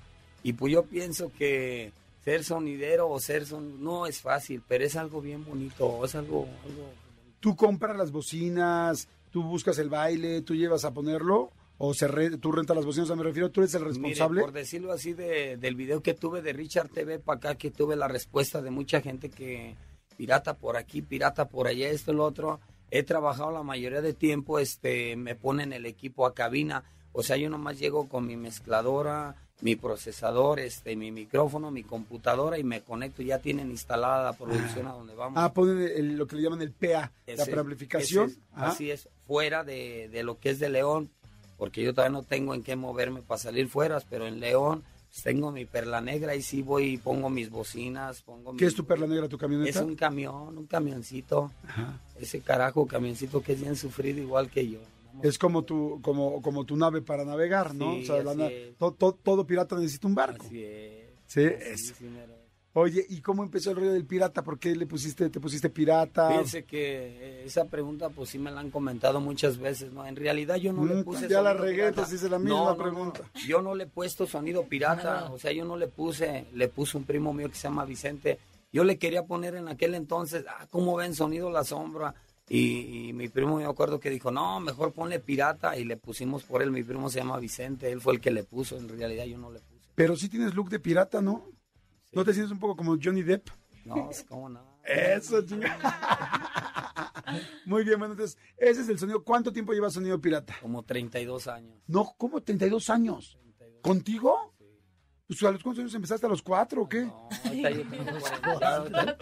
y pues yo pienso que ser sonidero o ser son, no es fácil, pero es algo bien bonito, es algo, algo ¿Tú compras las bocinas? ¿Tú buscas el baile? ¿Tú llevas a ponerlo? ¿O se re- tú rentas las bocinas? O sea, me refiero, ¿tú eres el responsable? Mire, por decirlo así, de- del video que tuve de Richard TV para acá, que tuve la respuesta de mucha gente que pirata por aquí, pirata por allá, esto y lo otro. He trabajado la mayoría de tiempo, este, me ponen el equipo a cabina. O sea, yo nomás llego con mi mezcladora, mi procesador, este, mi micrófono, mi computadora y me conecto. Ya tienen instalada la producción a donde vamos. Ah, ponen el- lo que le llaman el PA, la preamplificación. es- así es, fuera de, de lo que es de León, porque yo todavía no tengo en qué moverme para salir fuera, pero en León tengo mi perla negra y sí voy y pongo mis bocinas, pongo ¿Qué mi- es tu perla negra, tu camioneta? Es un camión, un camioncito, Ajá. ese carajo camioncito que es bien sufrido igual que yo. Es como tu, como, como tu nave para navegar, ¿no? Sí, o sea, la así na- es. to- to- todo pirata necesita un barco. Así es. Sí, así es. sí. Oye, ¿y cómo empezó el rollo del pirata? ¿Por qué le pusiste, te pusiste pirata? Fíjense que eh, esa pregunta pues sí me la han comentado muchas veces, ¿no? En realidad yo no le puse ya la regué, hice la No, misma no, no. pregunta. Yo no le he puesto sonido pirata, o sea, yo no le puse, le puse un primo mío que se llama Vicente. Yo le quería poner en aquel entonces, ah, ¿cómo ven sonido la sombra? Y, y mi primo me acuerdo que dijo, no, mejor ponle pirata y le pusimos por él, mi primo se llama Vicente, él fue el que le puso, en realidad yo no le puse. Pero sí tienes look de pirata, ¿no? ¿No te sientes un poco como Johnny Depp? No, es como no. Eso, chinga. Muy bien, bueno, entonces, ese es el sonido. ¿Cuánto tiempo lleva sonido pirata? Como 32 años. No, ¿cómo 32 años? ¿Contigo? Pues, ¿A los cuántos años empezaste? ¿A los cuatro o qué? No, ahorita yo tengo 40,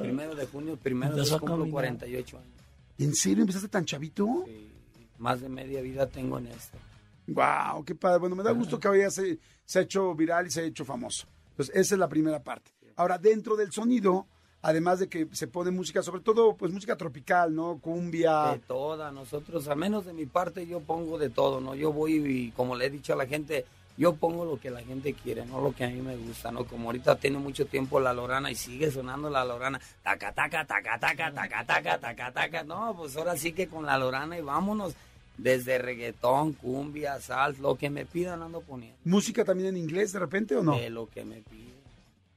primero de junio, primero de caminar. 48 años. ¿En serio empezaste tan chavito? Sí, más de media vida tengo en esto. Wow, qué padre. Bueno, me da gusto que ahora se, se ha hecho viral y se ha hecho famoso. Entonces, esa es la primera parte. Ahora, dentro del sonido, además de que se pone música, sobre todo, pues música tropical, ¿no? Cumbia. De toda, nosotros, al menos de mi parte, yo pongo de todo, ¿no? Yo voy y, como le he dicho a la gente, yo pongo lo que la gente quiere, no lo que a mí me gusta, ¿no? Como ahorita tiene mucho tiempo la Lorana y sigue sonando la Lorana, taca, taca, taca, taca, taca, taca, taca, taca, no, pues ahora sí que con la Lorana y vámonos, desde reggaetón, cumbia, sal, lo que me pidan ando poniendo, ¿Música también en inglés de repente o no? de lo que me piden.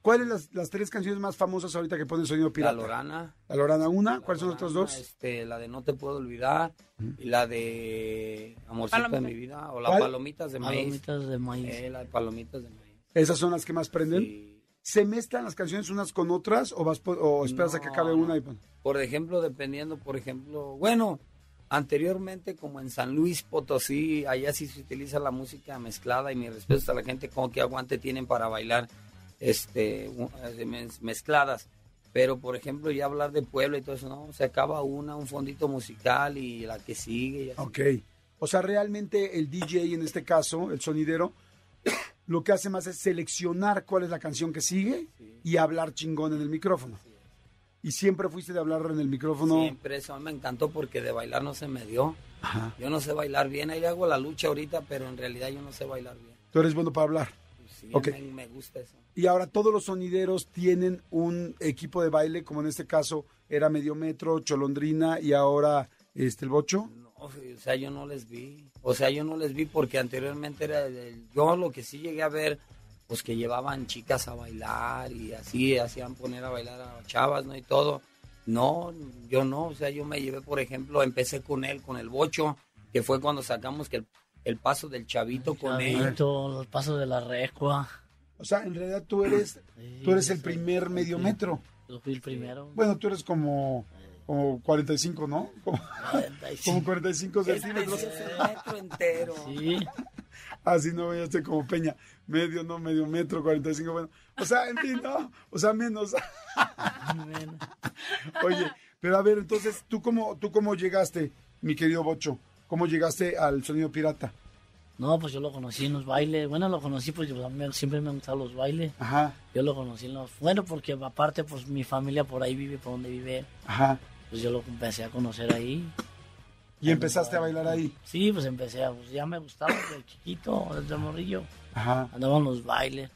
¿Cuáles las, las tres canciones más famosas ahorita que ponen sonido La pirata? Lorana. La Lorana una, La ¿cuáles son las otras dos? Este, la de No te puedo olvidar y la de Amorcito de mi vida o las ¿Cuál? palomitas de maíz. Palomitas de maíz. Eh, la de palomitas de maíz. ¿Esas son las que más prenden? Sí. ¿Se mezclan las canciones unas con otras o, vas po- o esperas a que acabe una y Por ejemplo, dependiendo, por ejemplo, bueno, anteriormente como en San Luis Potosí, allá sí se utiliza la música mezclada y mi respeto a la gente como que aguante tienen para bailar este eh, mez- mezcladas. Pero por ejemplo, ya hablar de pueblo y todo eso, no, se acaba una, un fondito musical y la que sigue. y. Ok. O sea, realmente el DJ en este caso, el sonidero, lo que hace más es seleccionar cuál es la canción que sigue y hablar chingón en el micrófono. Y siempre fuiste de hablar en el micrófono. Siempre eso me encantó porque de bailar no se me dio. Ajá. Yo no sé bailar bien, ahí le hago la lucha ahorita, pero en realidad yo no sé bailar bien. Tú eres bueno para hablar. Sí, Ok. me, me gusta eso. Y ahora todos los sonideros tienen un equipo de baile, como en este caso era Medio Metro, Cholondrina y ahora este el Bocho. No, o sea, yo no les vi. O sea, yo no les vi porque anteriormente era el- yo lo que sí llegué a ver, pues que llevaban chicas a bailar y así hacían poner a bailar a chavas, ¿no? Y todo. No, yo no. O sea, yo me llevé, por ejemplo, empecé con él, con el bocho, que fue cuando sacamos que el, el paso del chavito con él. Chavito, el paso de la recua. O sea, en realidad tú eres, Sí, tú eres el sí, primer medio sí. metro. Yo fui el primero. Bueno, tú eres como, como 45, ¿no? Como, 45. como 45 Este centímetros. el metro entero. Sí, Así no veíaste como Peña. Medio, no, medio metro, 45, bueno. O sea, en fin, no. O sea, menos. Oye, pero a ver, entonces, ¿tú cómo, ¿tú cómo llegaste, mi querido Bocho? ¿Cómo llegaste al sonido pirata? No, pues yo lo conocí en los bailes. Bueno, lo conocí pues yo, siempre me han gustado los bailes. Ajá, Yo lo conocí en los... Bueno, porque aparte pues mi familia por ahí vive, por donde vive. ajá. Pues yo lo empecé a conocer ahí. Y empezaste a bailar ahí. Sí, pues empecé a... Pues ya me gustaba desde chiquito, desde morrillo. Ajá. Andaba en los bailes.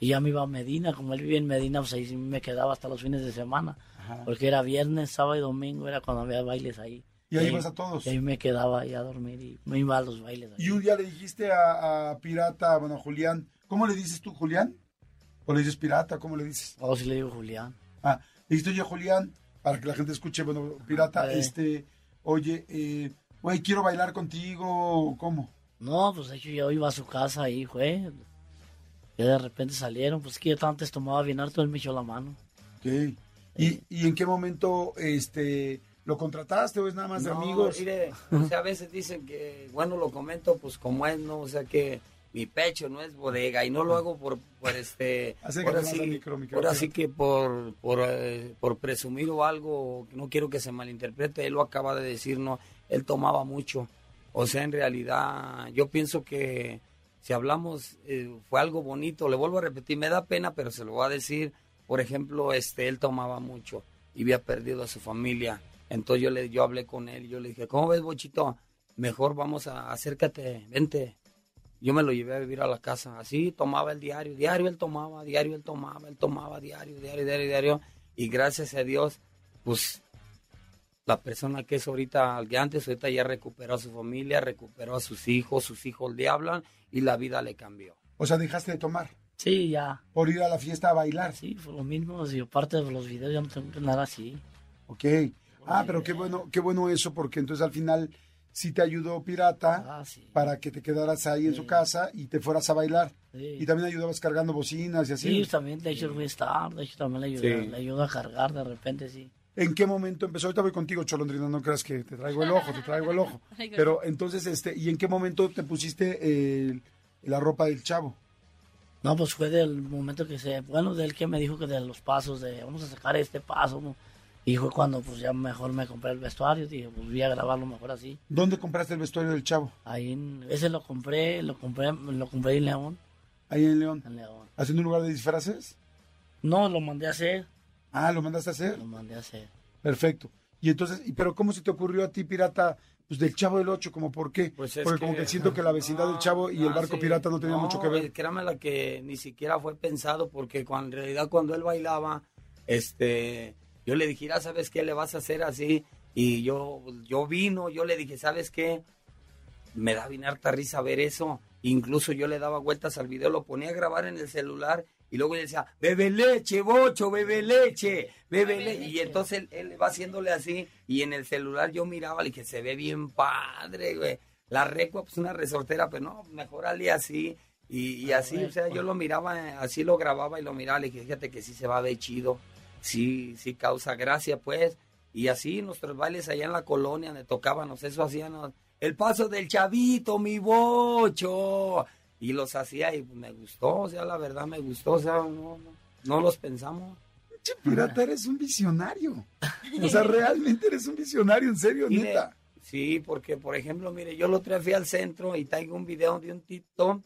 Y ya me iba a Medina. Como él vivía en Medina, pues ahí sí me quedaba hasta los fines de semana. Ajá. Porque era viernes, sábado y domingo, era cuando había bailes ahí. Y ahí ibas a todos. Y ahí me quedaba ahí a dormir y me iba a los bailes. ahí. Y un día le dijiste a, a Pirata, bueno, Julián, ¿cómo le dices tú, Julián? ¿O le dices Pirata? ¿Cómo le dices? Oh, sí le digo Julián. Ah, le dijiste, oye, Julián, para que la gente escuche, bueno, Pirata, Eh. este, oye, eh, güey, quiero bailar contigo, ¿cómo? No, pues de hecho yo iba a su casa ahí, fue. Ya de repente salieron, pues que yo antes tomaba bien harto, él me echó la mano. Ok. ¿Y, y en qué momento, este, lo contrataste o es nada más de amigos? mire, o sea, a veces dicen que, bueno, lo comento pues como es, ¿no? O sea que mi pecho no es bodega y no lo hago por, por este... Acércate ahora más sí, al micro, micro, ahora micro. sí que por, por, eh, por presumir o algo, no quiero que se malinterprete, él lo acaba de decir, ¿no? Él tomaba mucho. O sea, en realidad, yo pienso que si hablamos, eh, fue algo bonito, le vuelvo a repetir, me da pena, pero se lo voy a decir. Por ejemplo, este, él tomaba mucho y había perdido a su familia. Entonces yo le, yo hablé con él y yo le dije, ¿cómo ves, Bochito? Mejor vamos a, acércate, vente. Yo me lo llevé a vivir a la casa. Así tomaba el diario, diario él tomaba, diario él tomaba, él tomaba, diario, diario, diario, diario. Y gracias a Dios, pues la persona que es ahorita, al que antes, ahorita ya recuperó a su familia, recuperó a sus hijos, sus hijos le hablan y la vida le cambió. O sea, dejaste de tomar Sí, ya. por ir a la fiesta a bailar. Sí, fue lo mismo. Y aparte de los videos ya no tengo que andar así. Ok. Ah, pero qué bueno, qué bueno eso, porque entonces al final sí te ayudó Pirata Ah, sí. para que te quedaras ahí en su casa y te fueras a bailar. Sí. Y también ayudabas cargando bocinas y así. Sí, también, de hecho, estar. De hecho, también le ayuda, Sí. le ayuda a cargar de repente, sí. ¿En qué momento empezó? Ahorita voy contigo, Cholondrina, no creas que te traigo el ojo, te traigo el ojo. Pero entonces, este, ¿y en qué momento te pusiste el- la ropa del chavo? No, pues fue del momento que se, bueno, del que me dijo que de los pasos, de vamos a sacar este paso, ¿no? Y fue cuando pues ya mejor me compré el vestuario, dije, pues voy a grabarlo mejor así. ¿Dónde compraste el vestuario del chavo? Ahí, en- ese lo compré, lo compré, lo compré en León, Ahí en León. en León. ¿Haciendo un lugar de disfraces? No, lo mandé a hacer, Ah, ¿lo mandaste a hacer? lo mandé a hacer. Perfecto. Y entonces, ¿y pero cómo se te ocurrió a ti, pirata, pues del Chavo del Ocho? ¿Como por qué? Pues es Porque como que- siento que la vecindad del Chavo y el Ah, barco sí. pirata no tenían mucho que ver. Créame la que ni siquiera fue pensado porque cuando, en realidad cuando él bailaba, este, yo le dije, "Mira, ¿sabes qué? Le vas a hacer así. Y yo, yo vino, yo le dije, ¿sabes qué? Me da bien harta risa ver eso. Incluso yo le daba vueltas al video, lo ponía a grabar en el celular y luego decía, bebe leche, bocho, bebe leche, bebe leche. Y entonces él, él va haciéndole así y en el celular yo miraba, le dije, se ve bien padre, güey. La recua, pues una resortera, pero no, mejor ale así. Y, y así, o sea, yo lo miraba, así lo grababa y lo miraba, le dije, fíjate que sí se va a ver chido, sí, sí causa gracia, pues. Y así nuestros bailes allá en la colonia donde tocábamos, eso hacíamos, el paso del chavito, mi bocho. Y los hacía y me gustó, o sea, la verdad me gustó, o sea, no, no, no los pensamos. Che, pirata, eres un visionario. O sea, realmente eres un visionario, en serio, Mire, neta. Sí, porque por ejemplo, mire, yo lo traje al centro y traigo un video de un TikTok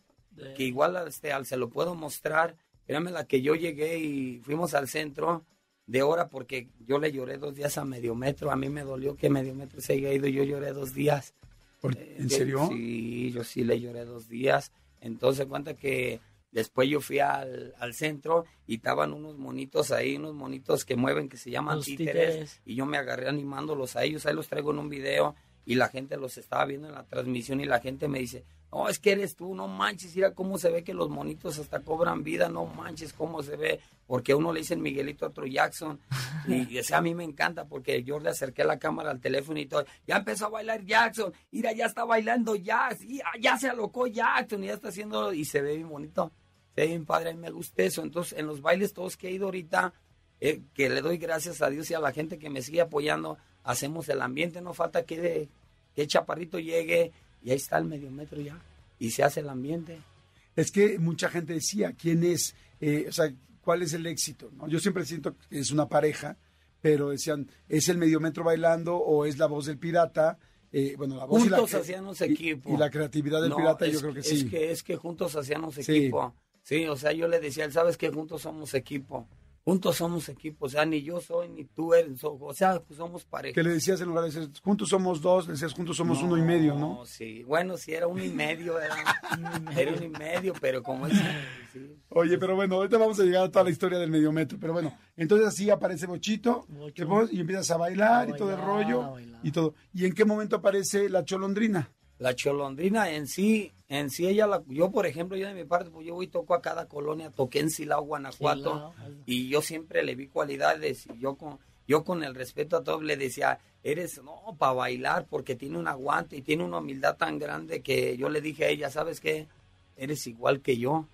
que igual este, al, se lo puedo mostrar. Créame la que yo llegué y fuimos al centro de hora porque yo le lloré dos días a medio metro. A mí me dolió que medio metro se haya ido y yo lloré dos días. Eh, ¿En de- serio? Sí, yo sí le lloré dos días. Entonces cuenta que después yo fui al, al centro y estaban unos monitos ahí, unos monitos que mueven que se llaman Los títeres, títeres. y yo me agarré animándolos a ellos, ahí los traigo en un video y la gente los estaba viendo en la transmisión y la gente me dice, no, es que eres tú, no manches, mira cómo se ve que los monitos hasta cobran vida, no manches cómo se ve, porque a uno le dicen Miguelito, a otro Jackson, y, o sea, a mí me encanta porque yo le acerqué la cámara al teléfono y todo, ya empezó a bailar Jackson, mira, ya está bailando Jackson, y, ah, ya se alocó Jackson, y ya está haciendo, y se ve bien bonito, se ve bien padre, a mí me gusta eso, entonces en los bailes todos que he ido ahorita, eh, que le doy gracias a Dios y a la gente que me sigue apoyando, hacemos el ambiente, no falta que, que el chaparrito llegue y ahí está el medio metro ya. y se hace el ambiente. Es que mucha gente decía, ¿quién es? Eh, o sea, ¿cuál es el éxito? ¿no? Yo siempre siento que es una pareja, pero decían, ¿es el mediometro bailando o es la voz del pirata? Eh, bueno, la voz y la, Juntos hacíamos y- equipo. Y, la creatividad del No, pirata, es yo creo que Es sí. que, es que juntos hacíamos Sí. equipo. Sí, o sea, yo le decía, él, sabes que juntos somos equipo. Juntos somos equipo. O sea, ni yo soy, ni tú eres. O sea, pues somos pareja. Que le decías en lugar de decir, juntos somos dos, le decías, juntos somos uno y medio, ¿no? Sí, bueno, sí, era uno y medio. Era, era uno y medio, pero como es. sí. Oye, pero bueno, ahorita vamos a llegar a toda la historia del mediometro. Pero bueno, entonces así aparece Bochito, y empiezas a bailar A y todo el rollo y todo. ¿Y en qué momento aparece la cholondrina? La cholondrina en sí, en sí ella, la, yo por ejemplo, yo de mi parte, pues yo voy y toco a cada colonia, toqué en Silao, Guanajuato, y yo siempre le vi cualidades, y yo con, yo con el respeto a todos le decía, eres, no, para bailar, porque tiene un aguante y tiene una humildad tan grande que yo le dije a ella, ¿sabes qué? Eres igual que yo,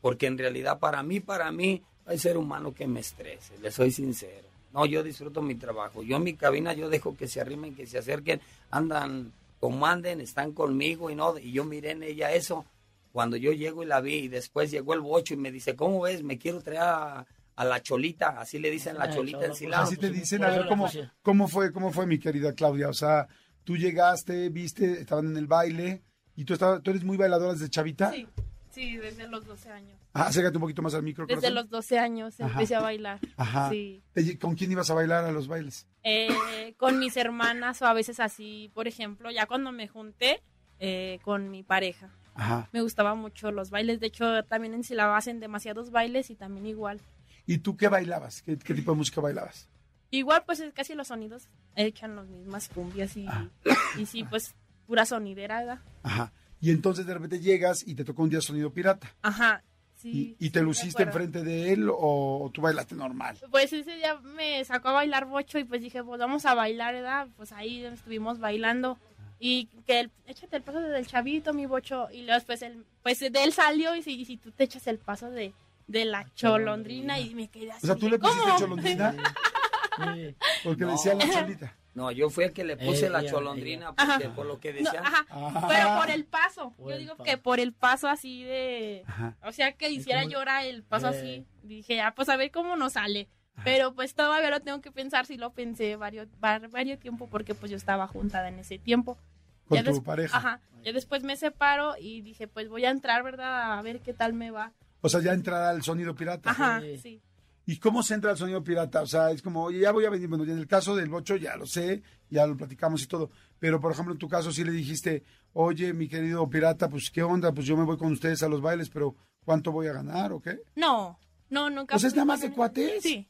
porque en realidad para mí, para mí, hay ser humano que me estrese, le soy sincero. No, yo disfruto mi trabajo. Yo en mi cabina yo dejo que se arrimen, que se acerquen, andan como anden, están conmigo y no, y yo miré en ella eso. Cuando yo llego y la vi y después llegó el bocho y me dice, ¿cómo ves? Me quiero traer a, a la cholita, así le dicen la cholita en Silao. Así te pues, dicen, pues, a ver, la ¿cómo, música. ¿cómo fue, cómo fue mi querida Claudia? O sea, tú llegaste, viste, estaban en el baile y tú, estabas, tú eres muy bailadora desde chavita. Sí, sí, desde los 12 años. Ah, acércate un poquito más al micro. Desde corazón. los 12 años Ajá. empecé a bailar. Ajá. Sí. ¿Con quién ibas a bailar a los bailes? Eh, con mis hermanas o a veces así, por ejemplo, ya cuando me junté eh, con mi pareja. Ajá. Me gustaban mucho los bailes. De hecho, también en Silao hacen demasiados bailes y también igual. ¿Y tú qué bailabas? ¿Qué, qué tipo de música bailabas? Igual, pues es casi los sonidos echan las mismas cumbias y, Ah. y sí, pues pura sonidera, ¿verdad? Ajá. Y entonces de repente llegas y te tocó un día sonido pirata. Ajá. ¿Y, Sí, y te sí, luciste enfrente de él o, o tú bailaste normal? Pues ese día me sacó a bailar bocho y pues dije, pues vamos a bailar, ¿verdad? Pues ahí estuvimos bailando. Y que el, échate el paso del chavito, mi bocho. Y luego después él, pues de él salió y si, y si tú te echas el paso de, de la cholondrina y me quedé así. O sea, tú le pusiste ¿cómo? cholondrina Sí. porque No. decía la cholita. No, yo fui el que le puse Eh, la ella, cholondrina, ella. porque por lo que No, decían. ajá, pero por el paso. Por Yo el digo paso. que por el paso así de... Ajá. O sea, que hiciera como- llorar el paso Eh. así. Dije, ah, pues a ver cómo nos sale. Pero pues todavía lo tengo que pensar, si lo pensé varios, var- varios tiempo porque pues yo estaba juntada en ese tiempo. Con Ya tu pareja. Ajá. Ya después me separo y dije, pues voy a entrar, ¿verdad? A ver qué tal me va. O sea, ya entrará el sonido pirata. Ajá, Sí. sí. ¿Y cómo se entra el sonido pirata? O sea, es como, oye, ya voy a venir. Bueno, y en el caso del bocho ya lo sé, ya lo platicamos y todo. Pero, por ejemplo, en tu caso sí le dijiste, oye, mi querido pirata, pues, ¿qué onda? Pues yo me voy con ustedes a los bailes, pero ¿cuánto voy a ganar o qué? No, no, nunca. Pues es nada más de cuates. Sí.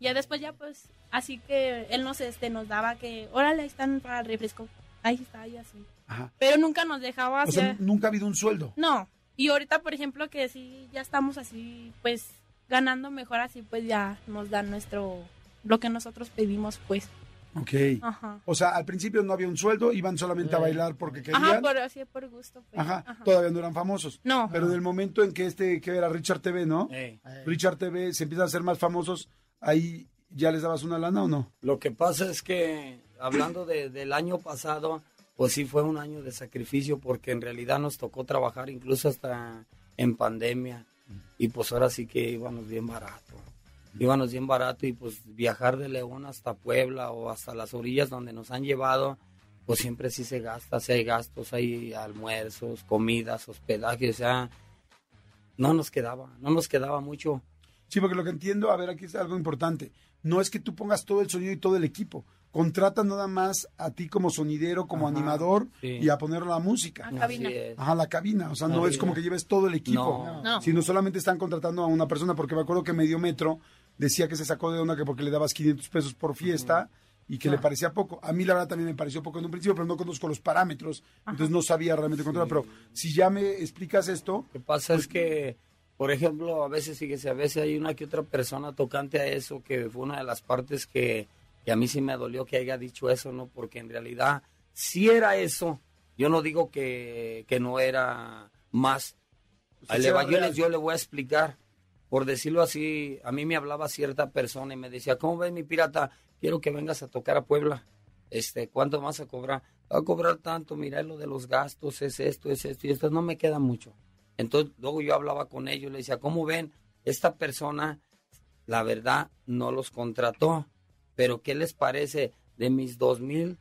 Ya después ya pues, así que él nos este, nos daba que, órale, ahí están para el refresco. Ahí está, y así. Ajá. Pero nunca nos dejaba O sea, nunca ha habido un sueldo. No. Y ahorita, por ejemplo, que sí, ya estamos así, pues, ganando mejor así, pues ya nos dan nuestro, lo que nosotros pedimos, pues. Ok. Ajá. O sea, al principio no había un sueldo, iban solamente a bailar porque querían. Ajá, por, así por gusto, pues. Ajá, Ajá. todavía no eran famosos. No. Pero en el momento en que este, que era Richard TV, ¿no? Eh, Eh, Richard TV se empiezan a hacer más famosos, ahí ya les dabas una lana o no? Lo que pasa es que, hablando de- del año pasado, pues sí fue un año de sacrificio porque en realidad nos tocó trabajar incluso hasta en pandemia y pues ahora sí que íbamos bien barato. Íbamos bien barato y pues viajar de León hasta Puebla o hasta las orillas donde nos han llevado, pues siempre sí se gasta, sí hay gastos, hay almuerzos, comidas, hospedaje, o sea, no nos quedaba, no nos quedaba mucho. Sí, porque lo que entiendo, a ver, aquí es algo importante. No es que tú pongas todo el sonido y todo el equipo. Contratan nada más a ti como sonidero, como Ajá, animador sí. y a poner la música. Ah, cabina. Ajá, la cabina. O sea, no La es como que lleves todo el equipo. No. No. Sino solamente están contratando a una persona, porque me acuerdo que Medio Metro decía que se sacó de onda que porque le dabas 500 pesos por fiesta y que le parecía poco. A mí la verdad también me pareció poco en un principio, pero no conozco los parámetros, entonces no sabía realmente controlar. Pero si ya me explicas esto, Lo que pasa es que, por ejemplo, a veces, fíjese, a veces hay una que otra persona tocante a eso, que fue una de las partes que, que a mí sí me dolió que haya dicho eso, ¿no? Porque en realidad, si era eso, yo no digo que, que no era más. Sí yo le voy a explicar. Por decirlo así, a mí me hablaba cierta persona y me decía, ¿cómo ves mi pirata? Quiero que vengas a tocar a Puebla. Este, ¿cuánto vas a cobrar? va a cobrar tanto, mira, lo de los gastos, es esto, es esto y esto, no me queda mucho. Entonces, luego yo hablaba con ellos, le decía, ¿cómo ven? Esta persona, la verdad, no los contrató, pero ¿qué les parece? De mis dos mil,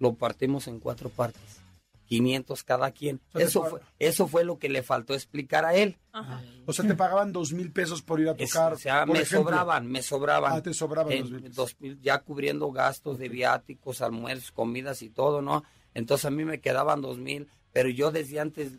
lo partimos en cuatro partes. 500 cada quien. O sea, te Eso fue, eso fue lo que le faltó explicar a él. Ajá. O sea, te pagaban dos mil pesos por ir a Es- tocar. o sea, por me ejemplo. sobraban, me sobraban. Ah, te sobraban En dos mil pesos. 2000, ya cubriendo gastos de viáticos, almuerzos, comidas y todo, ¿no? Entonces a mí me quedaban dos mil, pero yo desde antes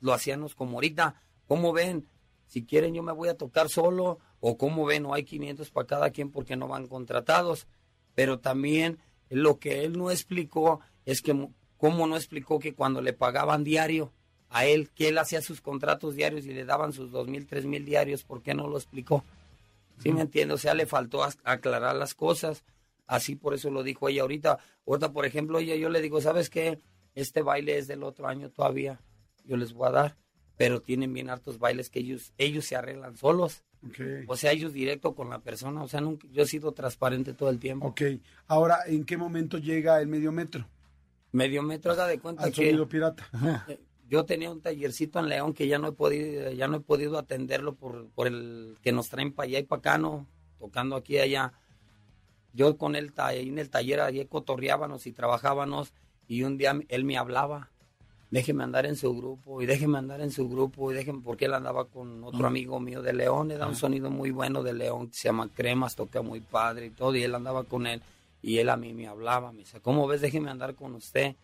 lo hacíamos como ahorita. ¿Cómo ven? Si quieren yo me voy a tocar solo o cómo ven, no hay 500 para cada quien porque no van contratados. Pero también lo que él no explicó es que cómo no explicó que cuando le pagaban diario a él, que él hacía sus contratos diarios y le daban sus dos mil, tres mil diarios, ¿por qué no lo explicó? ¿Sí me entiende? O sea, le faltó aclarar las cosas. Así por eso lo dijo ella ahorita. Ahorita, por ejemplo, ella, yo le digo, ¿sabes qué? Este baile es del otro año todavía. Yo les voy a dar. Pero tienen bien hartos bailes que ellos, ellos se arreglan solos. Ok. O sea, ellos directo con la persona. O sea, nunca, yo he sido transparente todo el tiempo. Ok. Ahora, ¿en qué momento llega el medio metro? Medio metro, haga de cuenta Al que sonido pirata. eh, yo tenía un tallercito en León que ya no he podido, ya no he podido atenderlo por, por el que nos traen para allá y para acá, ¿no? Tocando aquí y allá. Yo con él ahí en el taller allí cotorreábamos y trabajábamos y un día él me hablaba, déjeme andar en su grupo y déjeme andar en su grupo y déjeme, porque él andaba con otro amigo mío de León, le da un sonido muy bueno de León, que se llama Cremas, toca muy padre y todo, y él andaba con él y él a mí me hablaba, me dice, ¿cómo ves? Déjeme andar con usted.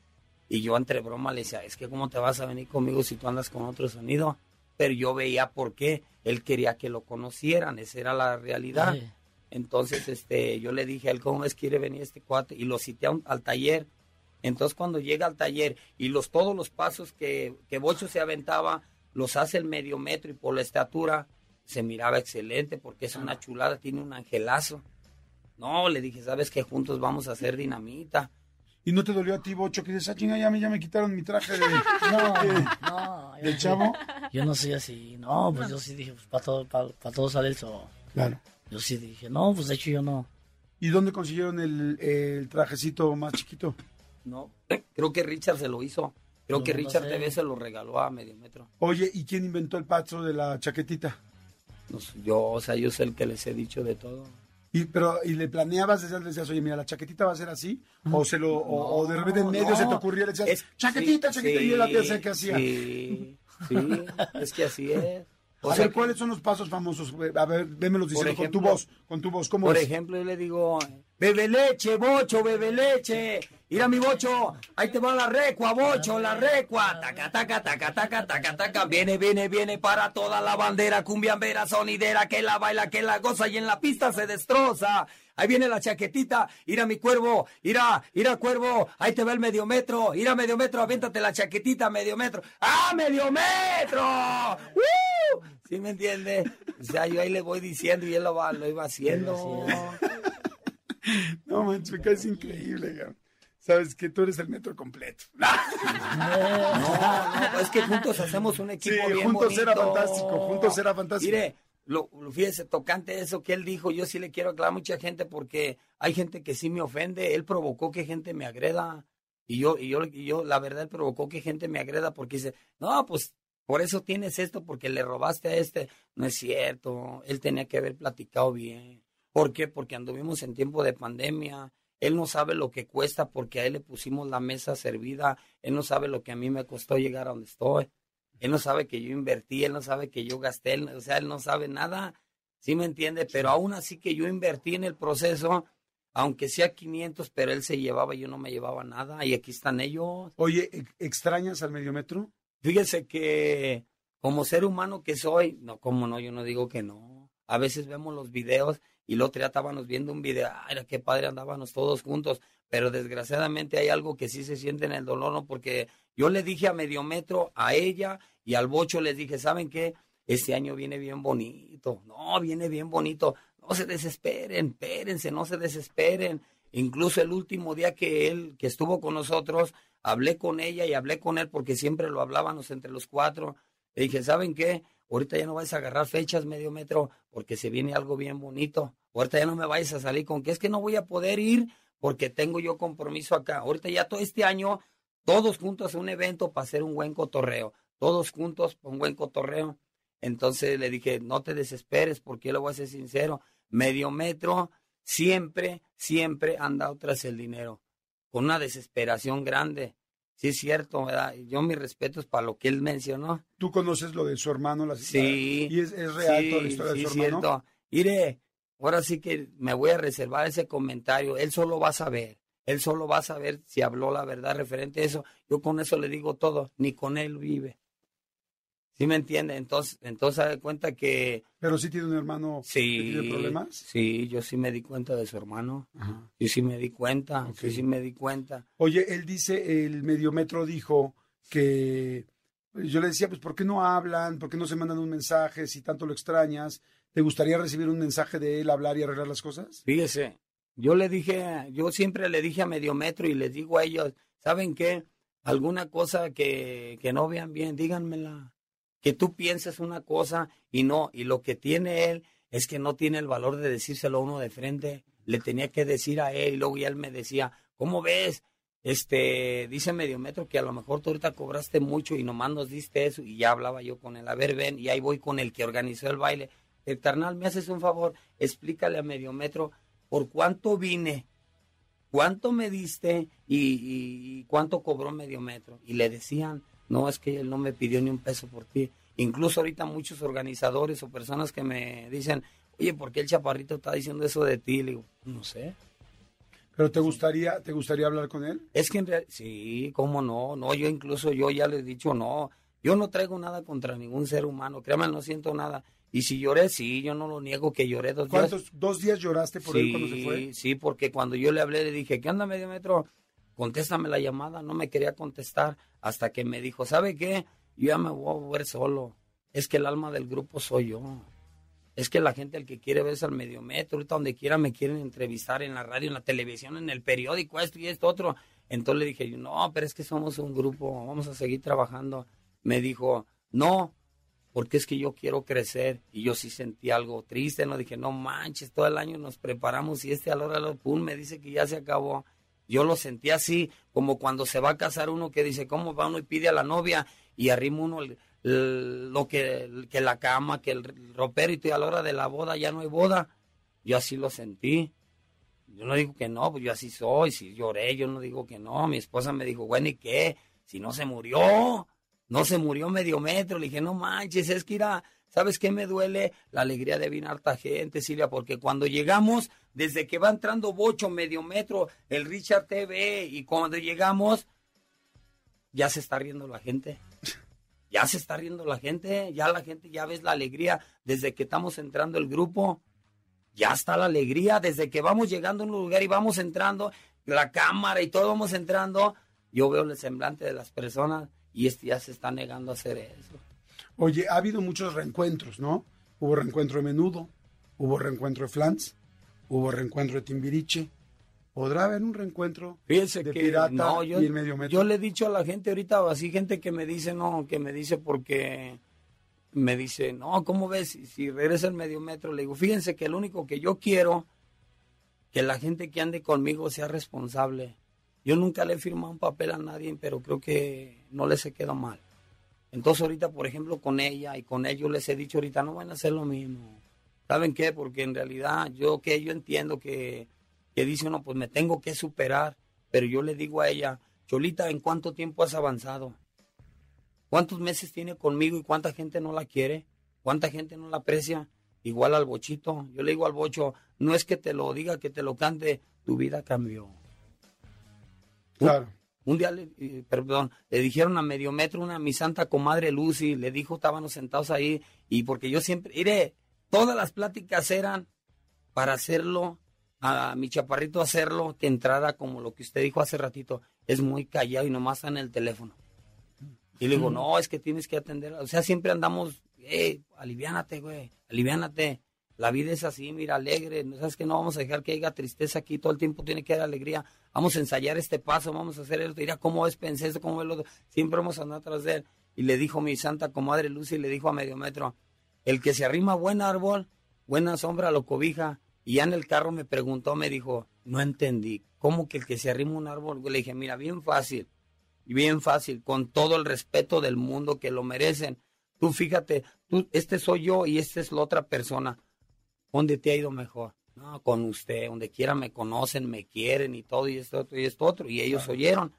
Y yo entre broma le decía, es que cómo te vas a venir conmigo si tú andas con otro sonido. Pero yo veía por qué. Él quería que lo conocieran, esa era la realidad. Entonces, este, yo le dije a él, ¿cómo ves quiere venir este cuate? Y lo cité un- al taller. Entonces, cuando llega al taller y los todos los pasos que, que Bocho se aventaba, los hace el medio metro y por la estatura, se miraba excelente porque es una chulada, tiene un angelazo. No, le dije, ¿sabes qué? Juntos vamos a hacer dinamita. ¿Y no te dolió a ti, Bocho, que dices, ah, chinga, ya me, ya me quitaron mi traje de, No, de- no. yo del sí- chavo? Yo no soy así. No, pues yo sí dije, pues para todo, para, todo sale el sol. Claro. Yo sí dije, no, pues de hecho yo no. ¿Y dónde consiguieron el, el trajecito más chiquito? No, creo que Richard se lo hizo. Creo No, que no Richard sé. TV se lo regaló a medio metro. Oye, ¿y quién inventó el paso de la chaquetita? No yo, o sea, yo sé el que les he dicho de todo. Y, pero, ¿y le planeabas, le decías, oye, mira, la chaquetita va a ser así? ¿O, se lo, o, o de repente en medio no. se te ocurrió y le decías, Es- chaquetita, sí, chaquetita, y él la hacía que hacía? Sí, sí, es que así es. O a sea, ver, ¿cuáles son los pasos famosos? A ver, vémelos diciendo con tu voz, con tu voz, ¿cómo Por es? ejemplo, yo le digo, bebe leche, bocho, bebe leche. Mira mi bocho, ahí te va la recua, bocho, la recua. Taca, taca, taca, taca, taca, taca. Viene, viene, viene para toda la bandera, cumbiambera, sonidera, que la baila, que la goza y en la pista se destroza. Ahí viene la chaquetita, ira mi cuervo, ira, ira cuervo, ahí te va el medio metro, ira medio metro, aviéntate la chaquetita, medio metro. ¡Ah, medio metro! ¡Uh! ¿Sí me entiende? O sea, yo ahí le voy diciendo y él lo, va, lo iba haciendo. No, manches, caes increíble. Sabes que tú eres el metro completo. No, no, es que juntos hacemos un equipo Sí, bien juntos era bonito. fantástico, juntos era fantástico. Mire, lo, lo- fíjese, tocante eso que él dijo, yo sí le quiero aclarar a mucha gente porque hay gente que sí me ofende, él provocó que gente me agreda. Y yo, y yo, y yo, la verdad, él provocó que gente me agreda porque dice, no, pues por eso tienes esto, porque le robaste a este. No es cierto, él tenía que haber platicado bien. ¿Por qué? Porque anduvimos en tiempo de pandemia. Él no sabe lo que cuesta porque a él le pusimos la mesa servida. Él no sabe lo que a mí me costó llegar a donde estoy. Él no sabe que yo invertí, él no sabe que yo gasté, él- o sea, él no sabe nada. ¿Sí me entiende? Pero aún así que yo invertí en el proceso, aunque sea 500, pero él se llevaba, yo no me llevaba nada. Y aquí están ellos. Oye, ¿ex- ¿extrañas al medio metro? Fíjese que como ser humano que soy, no, como no, yo no digo que no. A veces vemos los videos y día estábamos viendo un video, ay, qué padre andábamos todos juntos, pero desgraciadamente hay algo que sí se siente en el dolor, ¿no? Porque yo le dije a medio metro, a ella y al bocho les dije, ¿saben qué? Este año viene bien bonito, no, viene bien bonito, no se desesperen, espérense, no se desesperen. Incluso el último día que él, que estuvo con nosotros, hablé con ella y hablé con él porque siempre lo hablábamos entre los cuatro. Le dije, ¿saben qué? Ahorita ya no vais a agarrar fechas medio metro porque se viene algo bien bonito. Ahorita ya no me vais a salir con que es que no voy a poder ir porque tengo yo compromiso acá. Ahorita ya todo este año, todos juntos a un evento para hacer un buen cotorreo. Todos juntos un buen cotorreo. Entonces le dije, no te desesperes, porque yo le voy a ser sincero. Medio metro siempre, siempre han dado tras el dinero. Con una desesperación grande. Sí, es cierto, ¿verdad? Yo mis respetos para lo que él mencionó. ¿Tú conoces lo de su hermano? La Sí. ¿Y es, es real sí, toda la historia sí, de su hermano? cierto. Mire, ahora sí que me voy a reservar ese comentario. Él solo va a saber. Él solo va a saber si habló la verdad referente a eso. Yo con eso le digo todo. Ni con él vive. ¿Sí me entiende? Entonces, entonces da cuenta que Pero sí tiene un hermano que sí, tiene problemas. sí, yo sí me di cuenta de su hermano. Yo sí me di cuenta, Ok. sí, sí me di cuenta. Oye, él dice, el mediometro dijo que yo le decía, pues, ¿por qué no hablan? ¿Por qué no se mandan un mensaje si tanto lo extrañas? ¿Te gustaría recibir un mensaje de él, hablar y arreglar las cosas? Fíjese, yo le dije, yo siempre le dije a Mediometro y les digo a ellos, ¿saben qué? Alguna cosa que, que no vean bien, díganmela. Que tú pienses una cosa y no, y lo que tiene él es que no tiene el valor de decírselo a uno de frente. Le tenía que decir a él y luego ya él me decía, ¿cómo ves? Este, dice Mediometro que a lo mejor tú ahorita cobraste mucho y nomás nos diste eso y ya hablaba yo con él. A ver, ven, y ahí voy con el que organizó el baile. El me haces un favor, explícale a Mediometro por cuánto vine, cuánto me diste y, y- cuánto cobró medio metro. Y le decían, no, es que él no me pidió ni un peso por ti. Incluso ahorita muchos organizadores o personas que me dicen, oye, ¿por qué el chaparrito está diciendo eso de ti? Le digo, no sé. ¿Pero te gustaría, te gustaría hablar con él? Es que en realidad, sí, cómo no, no, yo incluso yo ya le he dicho, no, yo no traigo nada contra ningún ser humano, créame, no siento nada. Y si lloré, sí, yo no lo niego que lloré dos días. ¿Cuántos, dos días lloraste por él cuando se fue? Sí, porque cuando yo le hablé le dije, ¿qué onda, medio metro? Contéstame la llamada. No me quería contestar hasta que me dijo, ¿sabe qué? Yo ya me voy a ver solo. Es que el alma del grupo soy yo. Es que la gente el que quiere ver es al medio metro. Ahorita donde quiera me quieren entrevistar en la radio, en la televisión, en el periódico, esto y esto otro. Entonces le dije, no, pero es que somos un grupo, vamos a seguir trabajando. Me dijo, no, porque es que yo quiero crecer y yo sí sentí algo triste, no dije, no manches, todo el año nos preparamos y este a la hora del pum me dice que ya se acabó. Yo lo sentí así, como cuando se va a casar uno que dice, ¿cómo va uno y pide a la novia? Y arrima uno lo que, que la cama, que el ropero y a la hora de la boda ya no hay boda. Yo así lo sentí. Yo no digo que no, pues yo así soy, si lloré, yo no digo que no. Mi esposa me dijo, bueno, ¿y qué? Si no se murió, no se murió medio metro. Le dije, no manches, es que irá, ¿sabes qué me duele? La alegría de ver harta gente, Silvia, porque cuando llegamos, desde que va entrando Bocho, medio metro, el Richard TV, y cuando llegamos, ya se está riendo la gente. Ya se está riendo la gente, ya la gente, ya ves la alegría desde que estamos entrando el grupo ya está la alegría desde que vamos llegando a un lugar y vamos entrando, la cámara y todo vamos entrando, yo veo el semblante de las personas y este ya se está negando a hacer eso. Oye, ha habido muchos reencuentros, ¿no? Hubo reencuentro de Menudo, hubo reencuentro de Flans, hubo reencuentro de Timbiriche. ¿Podrá haber un reencuentro Fíjense de que Pirata no, yo, y el medio metro? yo le he dicho a la gente ahorita, así gente que me dice, no, que me dice porque me dice, no, ¿cómo ves? Si, si regresa el medio metro, le digo, fíjense que lo único que yo quiero, que la gente que ande conmigo sea responsable. Yo nunca le he firmado un papel a nadie, pero creo que no les he quedado mal. Entonces ahorita, por ejemplo, con ella y con ellos les he dicho ahorita, no van a hacer lo mismo. ¿Saben qué? Porque en realidad yo que yo entiendo que, que dice uno, pues me tengo que superar, pero yo le digo a ella, Cholita, ¿en cuánto tiempo has avanzado? ¿Cuántos meses tiene conmigo y cuánta gente no la quiere? ¿Cuánta gente no la aprecia? Igual al bochito. Yo le digo al bocho, no es que te lo diga, que te lo cante, tu vida cambió. Claro. Un día, le, eh, perdón, le dijeron a medio metro una mi santa comadre Lucy, le dijo, estábamos sentados ahí, y porque yo siempre, mire, todas las pláticas eran para hacerlo, a mi chaparrito hacerlo, que entrara como lo que usted dijo hace ratito, es muy callado y nomás está en el teléfono. Y le digo, no, es que tienes que atender, o sea, siempre andamos, eh, aliviánate, güey, aliviánate. La vida es así, mira, alegre. ¿no ¿Sabes que No vamos a dejar que haya tristeza aquí. Todo el tiempo tiene que haber alegría. Vamos a ensayar este paso, vamos a hacer esto. Mira, ¿cómo es pensé esto? ¿Cómo es lo otro? Siempre vamos a andar atrás de él. Y le dijo mi santa comadre Lucy, le dijo a medio metro, el que se arrima a buen árbol, buena sombra lo cobija. Y ya en el carro me preguntó, me dijo, no entendí, ¿cómo que el que se arrima un árbol? Le dije, mira, bien fácil, bien fácil, con todo el respeto del mundo que lo merecen. Tú fíjate, tú, este soy yo y esta es la otra persona. ¿Dónde te ha ido mejor? No, con usted, donde quiera me conocen, me quieren y todo y esto otro y esto otro. Y ellos oyeron.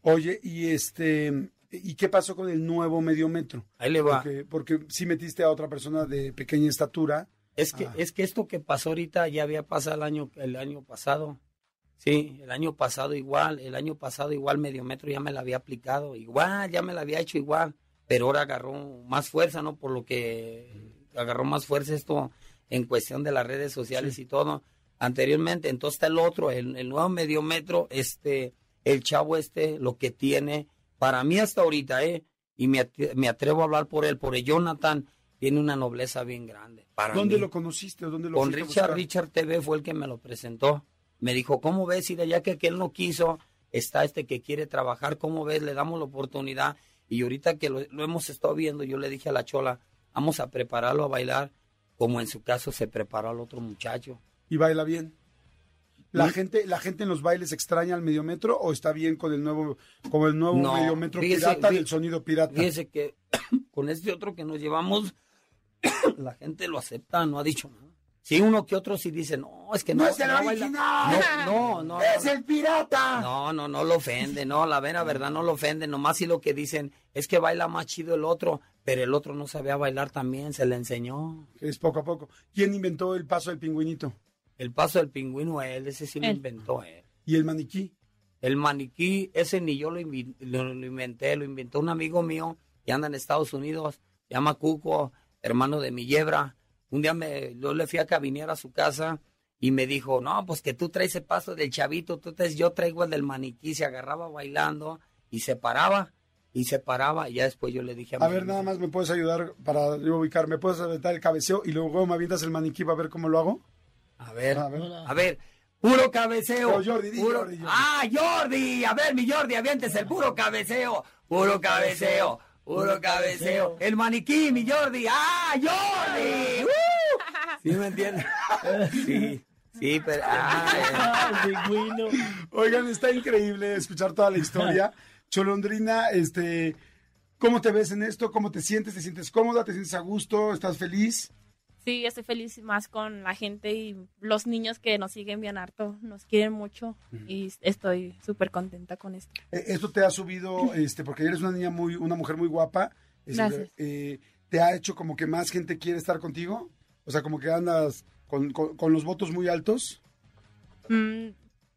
Oye, y este, ¿y qué pasó con el nuevo medio metro? Ahí le va. Porque, porque si metiste a otra persona de pequeña estatura. Es que, Ah. es que esto que pasó ahorita ya había pasado el año, el año pasado. Sí, el año pasado igual, el año pasado igual medio metro ya me la había aplicado, igual, ya me la había hecho igual, pero ahora agarró más fuerza, ¿no? Por lo que agarró más fuerza esto en cuestión de las redes sociales y todo anteriormente. Entonces está el otro, el, el nuevo medio metro, este, el chavo este, lo que tiene, para mí hasta ahorita, ¿eh? Y me, me atrevo a hablar por él, por el Jonathan, tiene una nobleza bien grande. Para ¿Dónde mí. lo conociste dónde lo Con Richard? Richard TV fue el que me lo presentó. Me dijo, ¿cómo ves? Y de ya que aquel no quiso, está este que quiere trabajar, ¿cómo ves? Le damos la oportunidad. Y ahorita que lo, lo hemos estado viendo, yo le dije a la chola, vamos a prepararlo a bailar, como en su caso se preparó al otro muchacho. Y baila bien. ¿La ¿Mm? gente, ¿La gente en los bailes extraña al medio metro o está bien con el nuevo, con el nuevo No, medio metro fíjese, pirata fí- del sonido pirata? Fíjese que con este otro que nos llevamos, la gente lo acepta, no ha dicho nada. Sí, uno que otro sí dice, no, es que no, ¡No es el original! No, no, no. ¡Es no. el pirata! No, no, no lo ofende, no, la vera verdad no lo ofende, nomás si lo que dicen es que baila más chido el otro, pero el otro no sabía bailar también, se le enseñó. Es poco a poco. ¿Quién inventó el paso del pingüinito? El paso del pingüino, él, ese sí lo Él. inventó él. ¿Y el maniquí? El maniquí, ese ni yo lo, lo- lo inventé, lo inventó un amigo mío que anda en Estados Unidos, se llama Cuco, hermano de mi yebra. Un día me, yo le fui a cabinear a su casa y me dijo, no, pues que tú traes el paso del chavito, tú traes, yo traigo el del maniquí, se agarraba bailando y se paraba, y se paraba, y ya después yo le dije a, A mi ver, amigo, nada más me puedes ayudar para yo ubicar. ¿Me puedes aventar el cabeceo y luego me avientas el maniquí para ver cómo lo hago? A ver, A ver. a ver, puro cabeceo. Pero Jordi, di puro- Jordi, Jordi. Ah, Jordi, a ver, mi Jordi, avientes el puro cabeceo, puro cabeceo, puro cabeceo. El maniquí, mi Jordi, ah, Jordi. ¡Uh! ¿Sí me entiendes? Sí, sí, pero... ah, pingüino. Oigan, está increíble escuchar toda la historia. Cholondrina, este, ¿cómo te ves en esto? ¿Cómo te sientes? ¿Te sientes cómoda? ¿Te sientes a gusto? ¿Estás feliz? Sí, estoy feliz más con la gente y los niños que nos siguen bien harto, nos quieren mucho y estoy súper contenta con esto. Eh, Esto te ha subido, este, porque eres una niña muy, una mujer muy guapa. este, Gracias. eh, ¿Te ha hecho como que más gente quiere estar contigo? O sea, como que andas con, con- con los votos muy altos. Mm,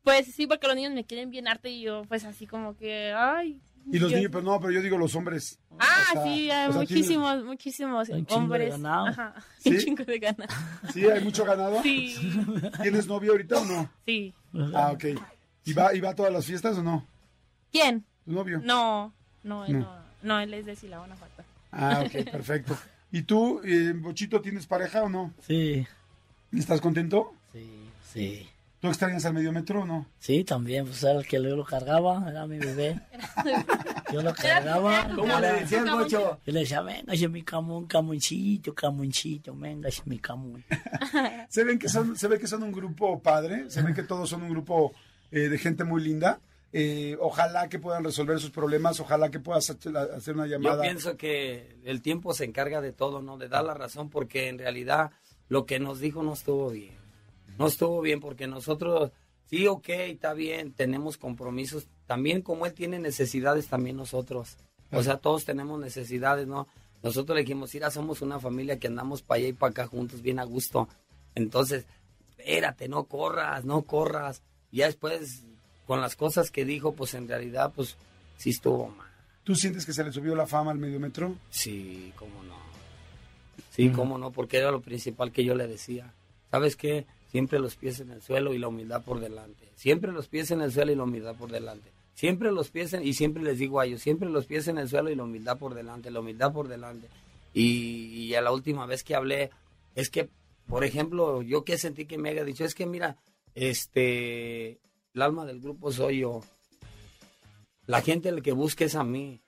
pues sí, porque los niños me quieren bien harto y yo pues así como que, ay. Y los yo- niños, pero no, pero yo digo los hombres. Ah, O sea, sí, hay o sea, muchísimos, muchísimos Un chingo de hombres. ganado. Ajá, ¿Sí? un chingo de. ¿tienes- ¿Sí? ¿Hay mucho ganado? Sí, ¿Tienes novio ahorita o no? sí. Ah, ok. ¿Y va, ¿Y va a todas las fiestas o no? ¿Quién? ¿Tu novio? No, no, él No. no, no, él es de Silao, Guanajuato. Ah, ok, perfecto. ¿Y tú, eh, Bochito, tienes pareja o no? Sí, ¿Estás contento? sí, sí. ¿Tú extrañas al medio metro o no? Sí, también, pues era el que yo lo cargaba, era mi bebé. Yo lo cargaba. ¿Cómo le decías, Bocho? Yo le decía, venga, ese mi camón, camoncito, camoncito, venga, ese mi camón. Se ven que son, se ve que son un grupo padre, se ve que todos son un grupo eh, de gente muy linda. Eh, ojalá que puedan resolver sus problemas, ojalá que puedas hacer una Yo llamada. pienso que el tiempo se encarga de todo, ¿no? De dar la razón, porque en realidad lo que nos dijo no estuvo bien. No estuvo bien porque nosotros, sí, ok, está bien, tenemos compromisos. También como él tiene necesidades, también nosotros. O sea, todos tenemos necesidades, ¿no? Nosotros le dijimos, mira, somos una familia que andamos para allá y para acá juntos, bien a gusto. Entonces, espérate, no corras, no corras. Y ya después, con las cosas que dijo, pues en realidad, pues sí estuvo mal. ¿Tú sientes que se le subió la fama al medio metro? Sí, cómo no. Sí, cómo no, porque era lo principal que yo le decía. ¿Sabes qué? Siempre los pies en el suelo y la humildad por delante. Siempre los pies en el suelo y la humildad por delante. Siempre los pies en, y siempre les digo a ellos, siempre los pies en el suelo y la humildad por delante, la humildad por delante. Y, y a la última vez que hablé, es que, por ejemplo, yo que sentí que me haya dicho, es que mira, este, el alma del grupo soy yo. La gente el que busca es a mí.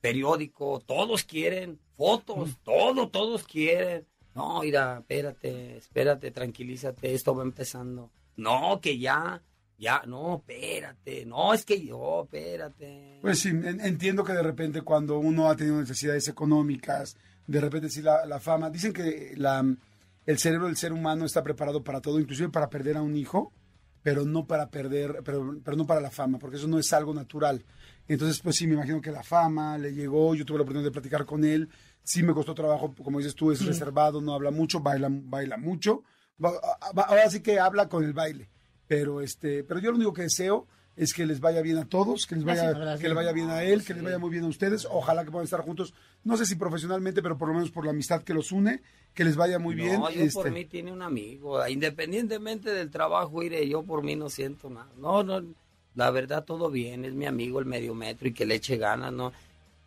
Periódico, todos quieren fotos, todo, todos quieren. No, mira, espérate, espérate, tranquilízate, esto va empezando. No, que ya, Ya, no, espérate. No, es que yo, espérate. Pues sí, en- entiendo que de repente cuando uno ha tenido necesidades económicas, de repente sí la, la fama, dicen que la, el cerebro del ser humano está preparado para todo, inclusive para perder a un hijo, pero no para perder, pero, pero no para la fama, porque eso no es algo natural. Entonces, pues sí, me imagino que la fama le llegó, yo tuve la oportunidad de platicar con él, sí me costó trabajo, como dices tú, es reservado, no habla mucho, baila, baila mucho, va- ahora sí que habla con el baile, pero este, pero yo lo único que deseo es que les vaya bien a todos, que les vaya, Gracias, gracias. que le vaya bien a él, que les vaya muy bien a ustedes, ojalá que puedan estar juntos, no sé si profesionalmente, pero por lo menos por la amistad que los une, que les vaya muy bien. No, yo por este. mí tiene un amigo. Independientemente del trabajo, iré, yo por mí no siento nada. No, no, la verdad todo bien. Es mi amigo el medio metro y que le eche ganas, ¿no?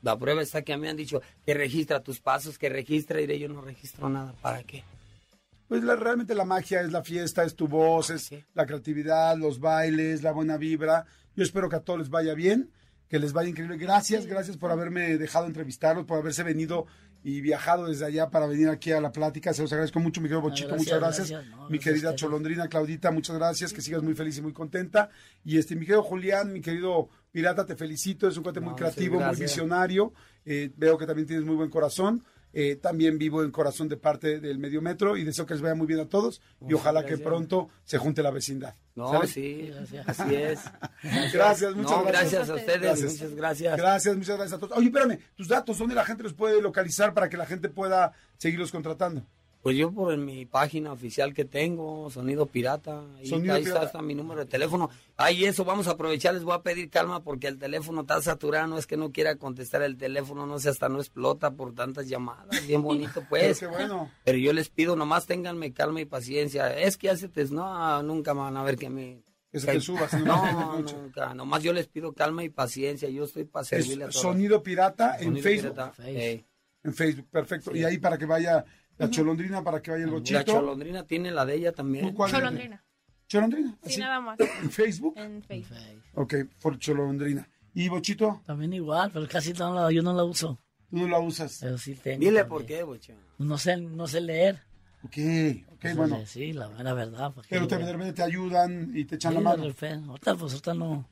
La prueba está que me han dicho que registra tus pasos, que registra, iré, yo no registro nada. ¿Para qué? Pues la- realmente la magia es la fiesta, es tu voz, es la creatividad, los bailes, la buena vibra. Yo espero que a todos les vaya bien, que les vaya increíble. Gracias, gracias por haberme dejado entrevistarlos, por haberse venido y viajado desde allá para venir aquí a la plática. Se los agradezco mucho, mi querido Bochito, gracias, muchas gracias. gracias. No, mi querida. Cholondrina, Claudita, muchas gracias, que sigas muy feliz y muy contenta. Y este, mi querido Julián, mi querido Pirata, te felicito, es un cuate muy creativo, muy gracias. visionario. Eh, veo que también tienes muy buen corazón. Eh, también vivo en corazón de parte del medio metro y deseo que les vaya muy bien a todos y ojalá que gracias. pronto se junte la vecindad. No, ¿Sale? sí, así es. Gracias, muchas No, gracias. gracias a ustedes, muchas gracias. Gracias, muchas gracias a todos. Oye, espérame, tus datos, ¿dónde la gente los puede localizar para que la gente pueda seguirlos contratando? Pues yo por mi página oficial que tengo, Sonido Pirata, ahí, Sonido ahí Pirata. está, está mi número de teléfono. Ahí eso, vamos a aprovechar, les voy a pedir calma porque el teléfono está saturado, no es que no quiera contestar el teléfono, no sé, hasta no explota por tantas llamadas, bien bonito pues. Pero qué bueno. Pero yo les pido, nomás ténganme calma y paciencia. Es que te... No, nunca van a ver que me... Que se te subas, ¿no? No, nunca. Nomás yo les pido calma y paciencia. Yo estoy para servirle a todos. Sonido Pirata en Sonido Facebook. Pirata. En Facebook, perfecto. Y ahí para que vaya la cholondrina, para que vaya el bochito. La cholondrina tiene la de ella también. Cholondrina. ¿Cholondrina? Sí, nada más. ¿En Facebook? En Facebook. Ok, por cholondrina. ¿Y bochito? También igual, pero casi no la, yo no la uso. Tú no la usas. Pero sí tengo. Dile también. por qué, bocha. No sé, no sé leer. Ok, ok, bueno. Sí, la mera verdad. ¿para qué Pero te, te ayudan y te echan Sí, la de mano. repente. Ahorita, pues ahorita no.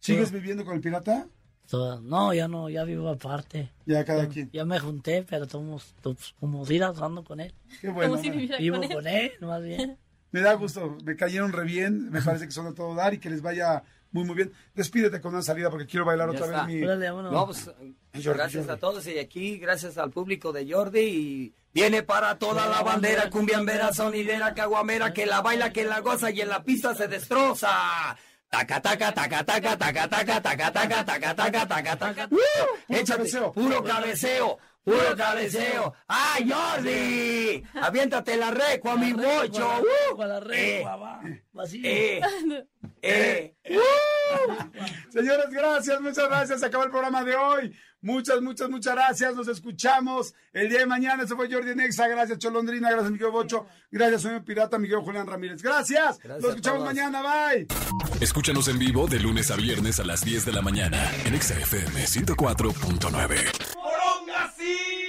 ¿Sigues viviendo con el pirata? Toda- No, ya no, ya vivo aparte. Ya cada Ya- quien. Ya me junté, pero estamos pues, como si ando con él. Qué bueno. Como si me- viviera Vivo con él. con él, más bien. Me da gusto, me cayeron re bien, me parece que son a todo dar y que les vaya muy muy bien. Despídete con una salida porque quiero bailar Ya otra está. vez mi... Órale. No, pues Jordi, gracias Jordi. a todos y aquí gracias al público de Jordi y viene para toda la bandera cumbiambera, sonidera, caguamera, que la baila, que la goza y en la pista se destroza. Taca, taca, taca, taca, taca, taca, taca, taca, taca, taca, taca, taca. Échate, puro cabeceo, puro cabeceo. ¡Ay, Jordi! Aviéntate la recua, mi bocho. ¡Uh! La recua, va. ¡Eh! ¡Eh! Señores, gracias, muchas gracias. Se acabó el programa de hoy. Muchas, muchas, muchas gracias. Nos escuchamos el día de mañana. Eso fue Jordi Nexa. Gracias, Cholondrina. Gracias, Miguel Bocho. Gracias, señor Pirata, Miguel Julián Ramírez. Gracias. Gracias Nos escuchamos mañana. Bye. Escúchanos en vivo de lunes a viernes a las 10 de la mañana en Exa FM 104.9.